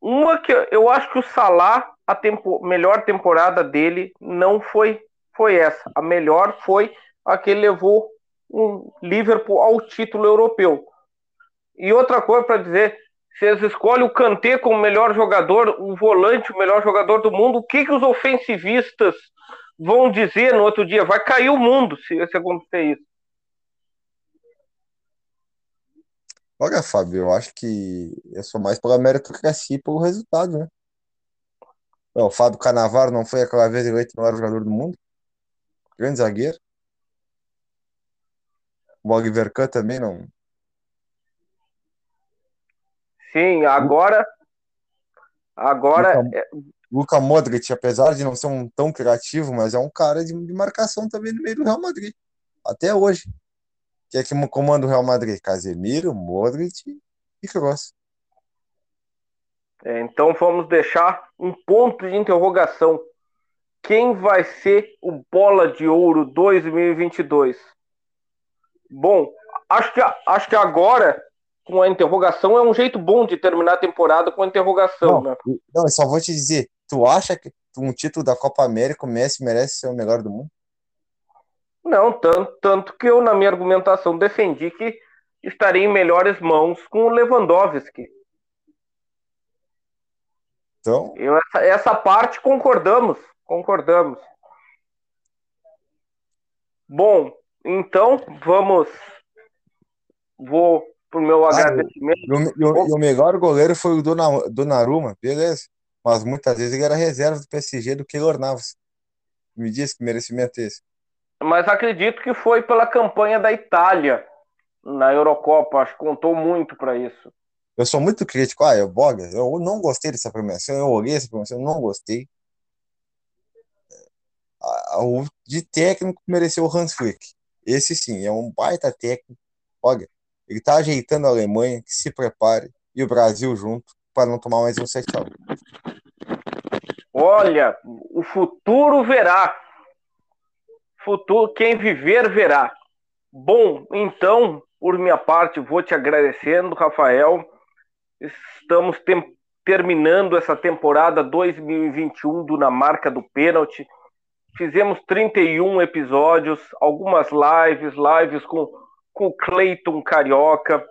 S2: uma que eu acho que o Salah, a tempo, melhor temporada dele não foi, foi essa. A melhor foi a que levou o Liverpool ao título europeu. E outra coisa para dizer, eles escolhem o Kanté como melhor jogador, o volante, o melhor jogador do mundo, o que, que os ofensivistas vão dizer no outro dia? Vai cair o mundo se, se acontecer isso.
S1: Olha, Fábio, eu acho que eu sou mais pela meritocracia e pelo resultado, né? o Fábio Canavaro não foi aquela vez eleito o melhor jogador do mundo? Grande zagueiro. O Oliver Kahn também não.
S2: Sim, agora. Agora.
S1: Luka, Luka Modric, apesar de não ser um tão criativo, mas é um cara de, de marcação também no meio do Real Madrid. Até hoje. Quem é que comanda o Real Madrid? Casemiro, Modric e Kroos.
S2: É, então vamos deixar um ponto de interrogação. Quem vai ser o Bola de Ouro 2022? Bom, acho que, acho que agora, com a interrogação, é um jeito bom de terminar a temporada com a interrogação.
S1: Não,
S2: né?
S1: não eu só vou te dizer: tu acha que um título da Copa América o Messi merece ser o melhor do mundo?
S2: Não, tanto, tanto que eu, na minha argumentação, defendi que estaria em melhores mãos com o Lewandowski.
S1: Então.
S2: Eu, essa, essa parte concordamos. Concordamos. Bom, então vamos. Vou pro meu ah, agradecimento.
S1: E o, o, melhor goleiro foi o Donnarumma, beleza. Mas muitas vezes ele era reserva do PSG do Keylor Navas. Me diz que merecimento é esse
S2: mas acredito que foi pela campanha da Itália na Eurocopa, acho que contou muito para isso.
S1: Eu sou muito crítico, ah, eu, Boga, eu não gostei dessa premiação, eu olhei essa premiação, eu não gostei. O de técnico mereceu o Hans Flick. Esse sim, é um baita técnico. Olha, ele tá ajeitando a Alemanha, que se prepare, e o Brasil junto, para não tomar mais um 7
S2: Olha, o futuro verá. Futuro, quem viver, verá. Bom, então, por minha parte, vou te agradecendo, Rafael. Estamos terminando essa temporada 2021 do Na Marca do Pênalti. Fizemos 31 episódios, algumas lives, lives com, com o Cleiton Carioca.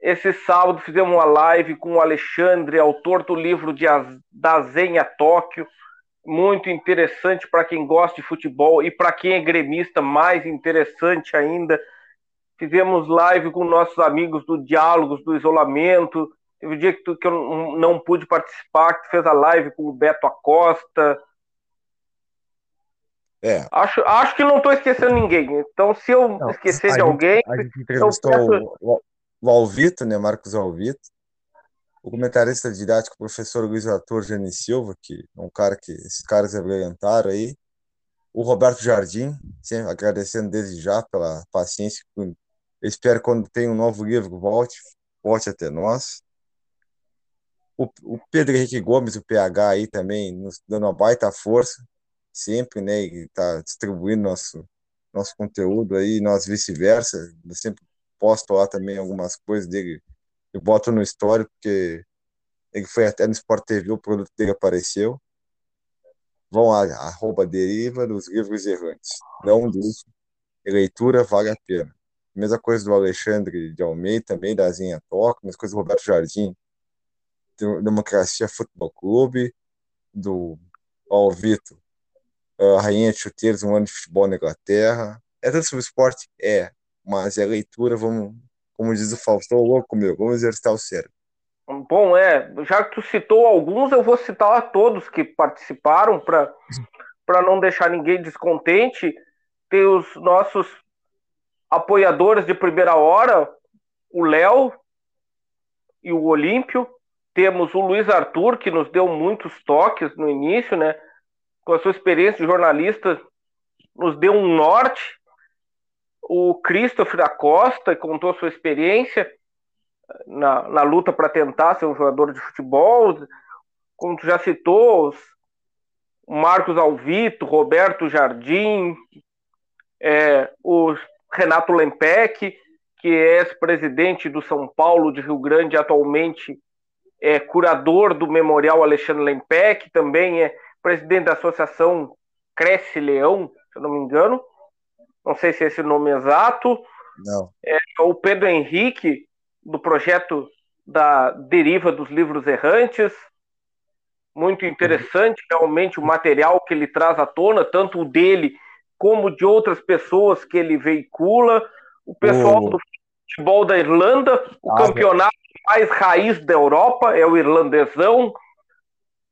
S2: Esse sábado fizemos uma live com o Alexandre, autor do livro de da Zenha Tóquio muito interessante para quem gosta de futebol e para quem é gremista, mais interessante ainda. Fizemos live com nossos amigos do Diálogos do Isolamento. Teve um dia que, tu, que eu não pude participar, que fez a live com o Beto Acosta.
S1: É.
S2: Acho, acho que não estou esquecendo ninguém. Então, se eu não, esquecer de gente, alguém.
S1: A gente entrevistou peço... o, o Alvito, né? Marcos Alvito o comentarista didático, o professor Luiz Arthur Gene Silva, que é um cara que esses caras abrilhantaram aí, o Roberto Jardim, sempre agradecendo desde já pela paciência. Eu espero quando tem um novo livro volte, volte até nós. O, o Pedro Henrique Gomes, o PH aí também, nos dando uma baita força. Sempre, né? E tá distribuindo nosso, nosso conteúdo aí, nós vice-versa. Eu sempre posto lá também algumas coisas dele. Eu boto no story, porque ele foi até no Sport TV, o produto dele apareceu. Vão lá, arroba deriva dos livros errantes. Não deixe, leitura vale a pena. Mesma coisa do Alexandre de Almeida, também da Zinha Toca, mesma coisa do Roberto Jardim, do Democracia Futebol Clube, do Paulo Vitor, a Rainha de Chuteiros, um ano de futebol na Inglaterra. É tudo sobre esporte? É, mas é leitura, vamos, como diz o Faustão, louco meu, vamos exercitar o cérebro.
S2: Bom, é, já que tu citou alguns, eu vou citar a todos que participaram para não deixar ninguém descontente. Tem os nossos apoiadores de primeira hora, o Léo e o Olímpio. Temos o Luiz Arthur, que nos deu muitos toques no início, né? Com a sua experiência de jornalista, nos deu um norte. O Christopher da Costa contou sua experiência na, na luta para tentar ser um jogador de futebol. Como tu já citou, os Marcos Alvito, Roberto Jardim, é, o Renato Lempec, que é ex-presidente do São Paulo de Rio Grande, atualmente é curador do Memorial Alexandre Lempec, também é presidente da Associação Cresce Leão, se eu não me engano. Não sei se é esse o nome exato.
S1: Não.
S2: É o Pedro Henrique, do projeto da deriva dos livros errantes. Muito interessante, realmente, o material que ele traz à tona, tanto o dele como de outras pessoas que ele veicula. O pessoal oh. do futebol da Irlanda, o ah, campeonato mais raiz da Europa é o irlandesão.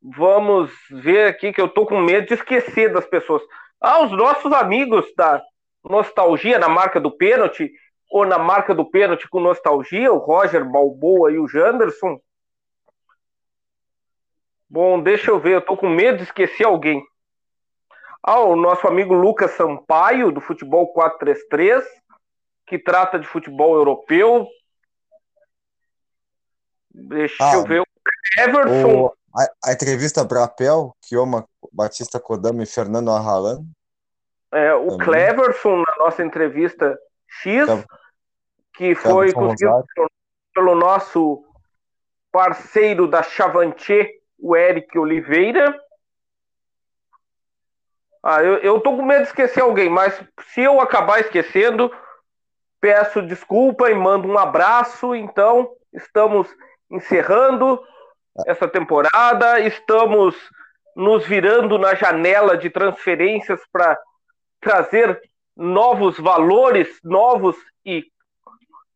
S2: Vamos ver aqui que eu tô com medo de esquecer das pessoas. Ah, os nossos amigos da Nostalgia na marca do pênalti, ou na marca do pênalti com nostalgia, o Roger Balboa e o Janderson. Bom, deixa eu ver, eu tô com medo de esquecer alguém. Ah, o nosso amigo Lucas Sampaio, do Futebol 433, que trata de futebol europeu. Deixa ah, eu ver. O Everson. O,
S1: a, a, entrevista Brapel, Kioma Batista Kodama e Fernando Arralan.
S2: É, o também. Cleverson, na nossa entrevista X, que foi conseguido pelo nosso parceiro da Chavantier, o Eric Oliveira. Ah, eu, eu tô com medo de esquecer alguém, mas se eu acabar esquecendo, peço desculpa e mando um abraço. Então, estamos encerrando essa temporada, estamos nos virando na janela de transferências para trazer novos valores, novos e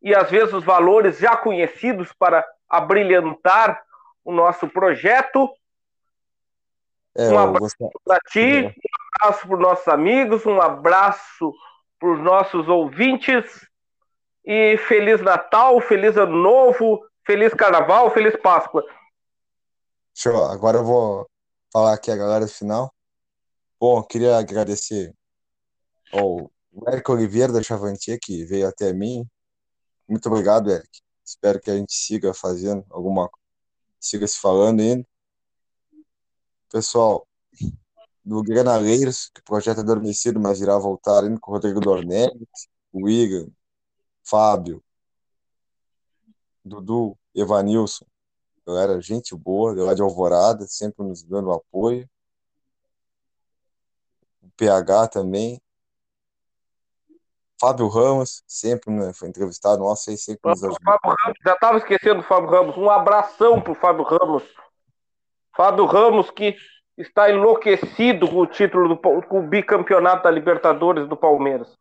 S2: e às vezes os valores já conhecidos para abrilhantar o nosso projeto. É, um abraço para ti, um abraço para os nossos amigos, um abraço para os nossos ouvintes e Feliz Natal, Feliz Ano Novo, Feliz Carnaval, Feliz Páscoa.
S1: Show, agora eu vou falar aqui a galera do final. Bom, queria agradecer ao Érico Oliveira da Chavantier, que veio até mim, muito obrigado, Eric. Espero que a gente siga fazendo alguma siga se falando ainda. Pessoal, do Granaleiros, que o projeto é adormecido, mas irá voltar ainda com o Rodrigo Dornelles, o Igor, Fábio, Dudu, Evanilson. Galera, gente boa, lá de Alvorada, sempre nos dando apoio. O PH também. Fábio Ramos, sempre né, foi entrevistado, nossa, aí sempre nos
S2: ajudou. Fábio Ramos, já estava esquecendo do Fábio Ramos, um abração para o Fábio Ramos. Fábio Ramos que está enlouquecido com o título, do, com o bicampeonato da Libertadores do Palmeiras.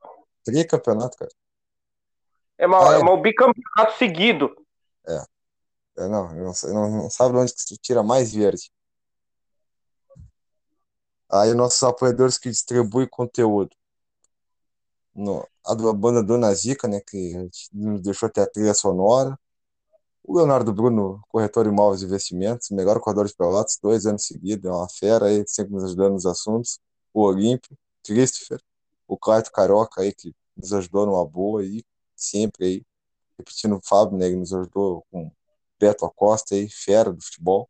S1: Tricampeonato, cara.
S2: É, uma, ah, é. é um bicampeonato seguido.
S1: É. não, não, não, sabe de onde que se tira mais verde. Aí nossos apoiadores que distribuem conteúdo no, a da banda Dona Zica, né, que nos deixou até a trilha sonora. O Leonardo Bruno, corretor de imóveis e investimentos, melhor corredor de Pelotas, dois anos seguidos, é uma fera aí, sempre nos ajudando nos assuntos. O Olímpio, Christopher, o Claito Caroca aí, que nos ajudou numa boa aí, sempre aí, repetindo o Fábio, né, que nos ajudou com Beto Acosta aí, fera do futebol.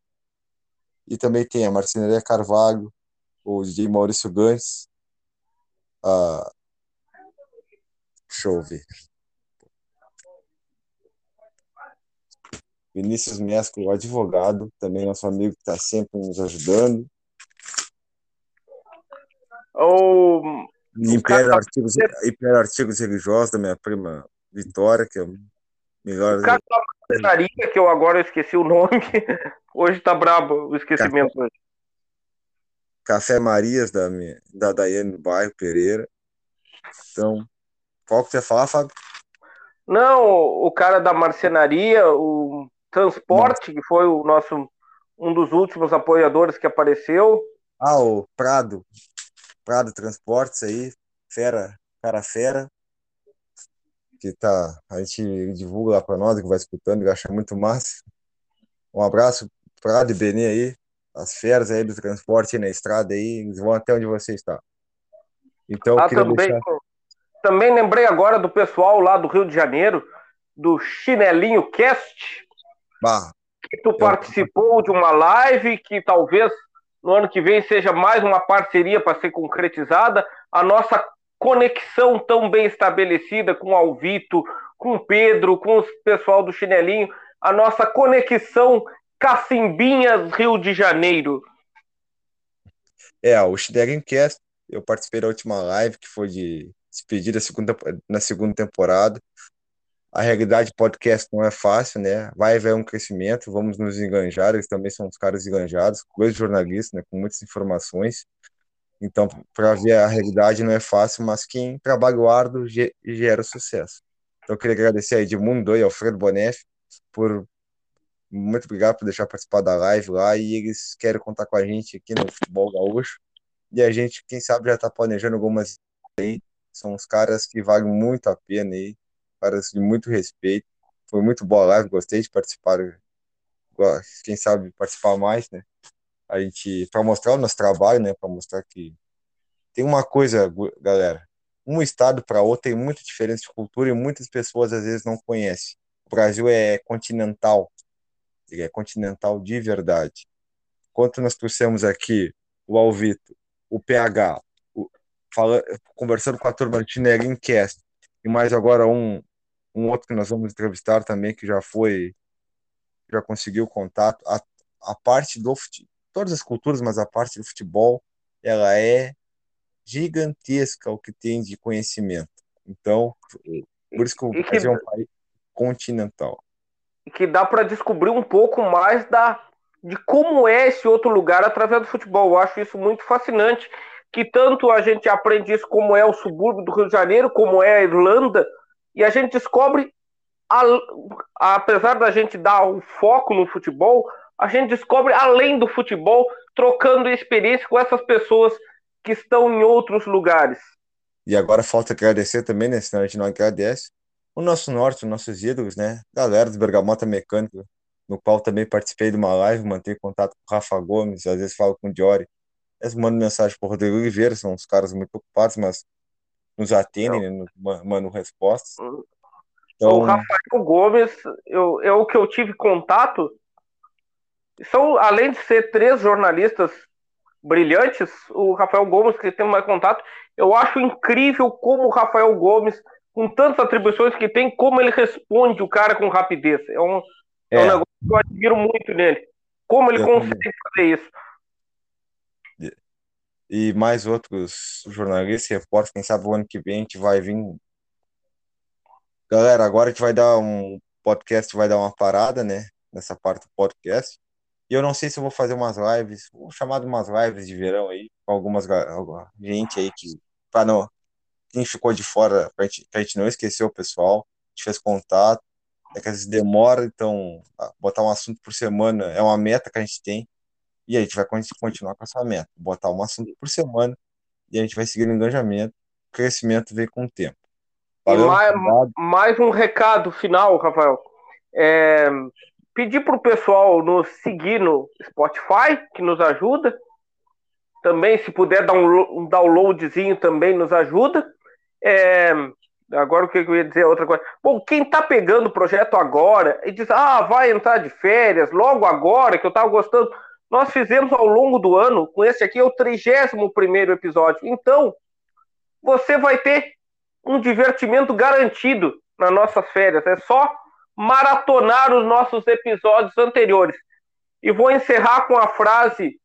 S1: E também tem a Marcenaria Carvalho, o DJ Maurício Gans. Ah, deixa eu ver. Vinícius Mesco, o advogado, também nosso amigo que está sempre nos ajudando.
S2: O,
S1: Império, Artigos, Império Artigos Religiosos, da minha prima Vitória, que é melhor.
S2: O cara da marcenaria, que eu agora esqueci o nome, hoje tá brabo o esquecimento.
S1: Café, Café Marias, da, da Daiane do bairro Pereira. Então, qual que você fala, Fábio?
S2: Não, o cara da marcenaria, o Transporte, que foi o nosso um dos últimos apoiadores que apareceu.
S1: Ah, o Prado. Prado Transportes aí, fera, cara fera. Que tá, a gente divulga lá para nós, que vai escutando, e acha muito massa. Um abraço, Prado e Benê aí, as feras aí do transporte na estrada aí, eles vão até onde você está. Então,
S2: ah, também, deixar... também lembrei agora do pessoal lá do Rio de Janeiro, do Chinelinho Cast,
S1: Bah,
S2: que tu participou de uma live que talvez no ano que vem seja mais uma parceria para ser concretizada. A nossa conexão tão bem estabelecida com o Alvito, com o Pedro, com o pessoal do Chinelinho, a nossa conexão Cacimbinhas Rio de Janeiro.
S1: É, o Chinelinho Cast, eu participei da última live que foi de despedida segunda, na segunda temporada a realidade podcast não é fácil, né? Vai haver um crescimento, vamos nos enganjar, eles também são uns caras enganjados, dois jornalistas, né, com muitas informações. Então, para ver a realidade não é fácil, mas quem trabalha árduo gera sucesso. Então, eu queria agradecer a Edmundo e Alfredo Bonef por muito obrigado por deixar participar da live lá e eles querem contar com a gente aqui no futebol gaúcho. E a gente, quem sabe, já está planejando algumas aí. São os caras que valem muito a pena aí caras de muito respeito. Foi muito boa a live, gostei de participar. Quem sabe participar mais, né? A gente, para mostrar o nosso trabalho, né? Para mostrar que tem uma coisa, galera. Um estado para outro tem muita diferença de cultura e muitas pessoas às vezes não conhecem. O Brasil é continental, ele é continental de verdade. Enquanto nós trouxemos aqui o Alvito, o PH, fala, conversando com a turma do Chinelinho Cast, e mais agora um, um outro que nós vamos entrevistar também, que já foi, já conseguiu contato. A, a parte do todas as culturas, mas a parte do futebol, ela é gigantesca o que tem de conhecimento. Então, por isso que o Brasil é um país continental.
S2: Que dá para descobrir um pouco mais da, de como é esse outro lugar através do futebol. Eu acho isso muito fascinante, que tanto a gente aprende isso como é o subúrbio do Rio de Janeiro, como é a Irlanda, e a gente descobre, a, apesar da gente dar o foco no futebol, a gente descobre além do futebol, trocando experiência com essas pessoas que estão em outros lugares.
S1: E agora falta agradecer também, né? Senão a gente não agradece. O nosso norte, os nossos ídolos, né? Galera do Bergamota Mecânica, no qual também participei de uma live, manter contato com o Rafa Gomes, às vezes falo com o Diori. Eles mandam mensagem para o Rodrigo Oliveira, são uns caras muito ocupados, mas nos atendem, né, mandam respostas.
S2: Então... O Rafael Gomes, eu, é o que eu tive contato. São, além de ser três jornalistas brilhantes, o Rafael Gomes, que tem mais contato, eu acho incrível como o Rafael Gomes, com tantas atribuições que tem, como ele responde o cara com rapidez. É um, é. é um negócio que eu admiro muito nele. Como ele eu consegue também. fazer isso
S1: e mais outros jornalistas, repórteres, quem sabe o ano que vem a gente vai vir. Galera, agora a gente vai dar um podcast, vai dar uma parada, né? Nessa parte do podcast. E eu não sei se eu vou fazer umas lives, vou chamar de umas lives de verão aí, com algumas gente aí que, para não, quem ficou de fora, pra gente, pra gente não esquecer o pessoal, a gente fez contato, é que às vezes demora, então botar um assunto por semana é uma meta que a gente tem, e a gente vai continuar com essa meta, botar um assunto por semana e a gente vai seguir o engajamento. O crescimento vem com o tempo.
S2: Valeu, mais, mais, um recado final, Rafael. É, pedir para o pessoal nos seguir no Spotify, que nos ajuda. Também, se puder dar um, downloadzinho, também nos ajuda. É, agora o que eu ia dizer? Outra coisa. Bom, quem está pegando o projeto agora e diz, ah, vai entrar de férias logo agora, que eu estava gostando nós fizemos ao longo do ano, com esse aqui é o 31 episódio. Então, você vai ter um divertimento garantido nas nossas férias. É só maratonar os nossos episódios anteriores. E vou encerrar com a frase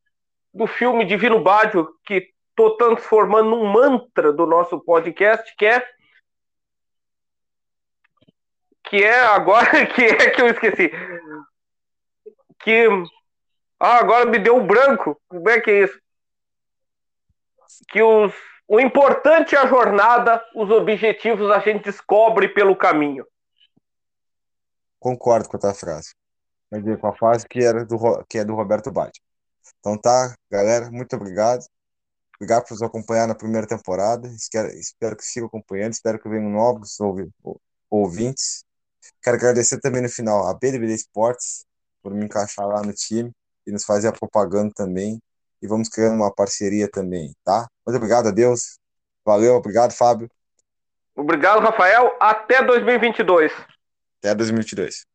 S2: do filme Divino Bádio, que estou transformando num mantra do nosso podcast, que é que é agora que é que eu esqueci. Que ah, agora me deu um branco. Como é que é isso? Que os o importante é a jornada os objetivos a gente descobre pelo caminho
S1: concordo com a tua frase com a frase que era do que é do Roberto Bade então tá galera muito obrigado obrigado por nos acompanhar na primeira temporada espero, espero que sigam acompanhando espero que venham novos ouvintes Quero agradecer também no final a BDBD Esportes por me encaixar lá no time e nos fazer a propaganda também. E vamos criando uma parceria também, tá? Muito obrigado a Deus. Valeu, obrigado, Fábio.
S2: Obrigado, Rafael. Até 2022.
S1: Até 2022.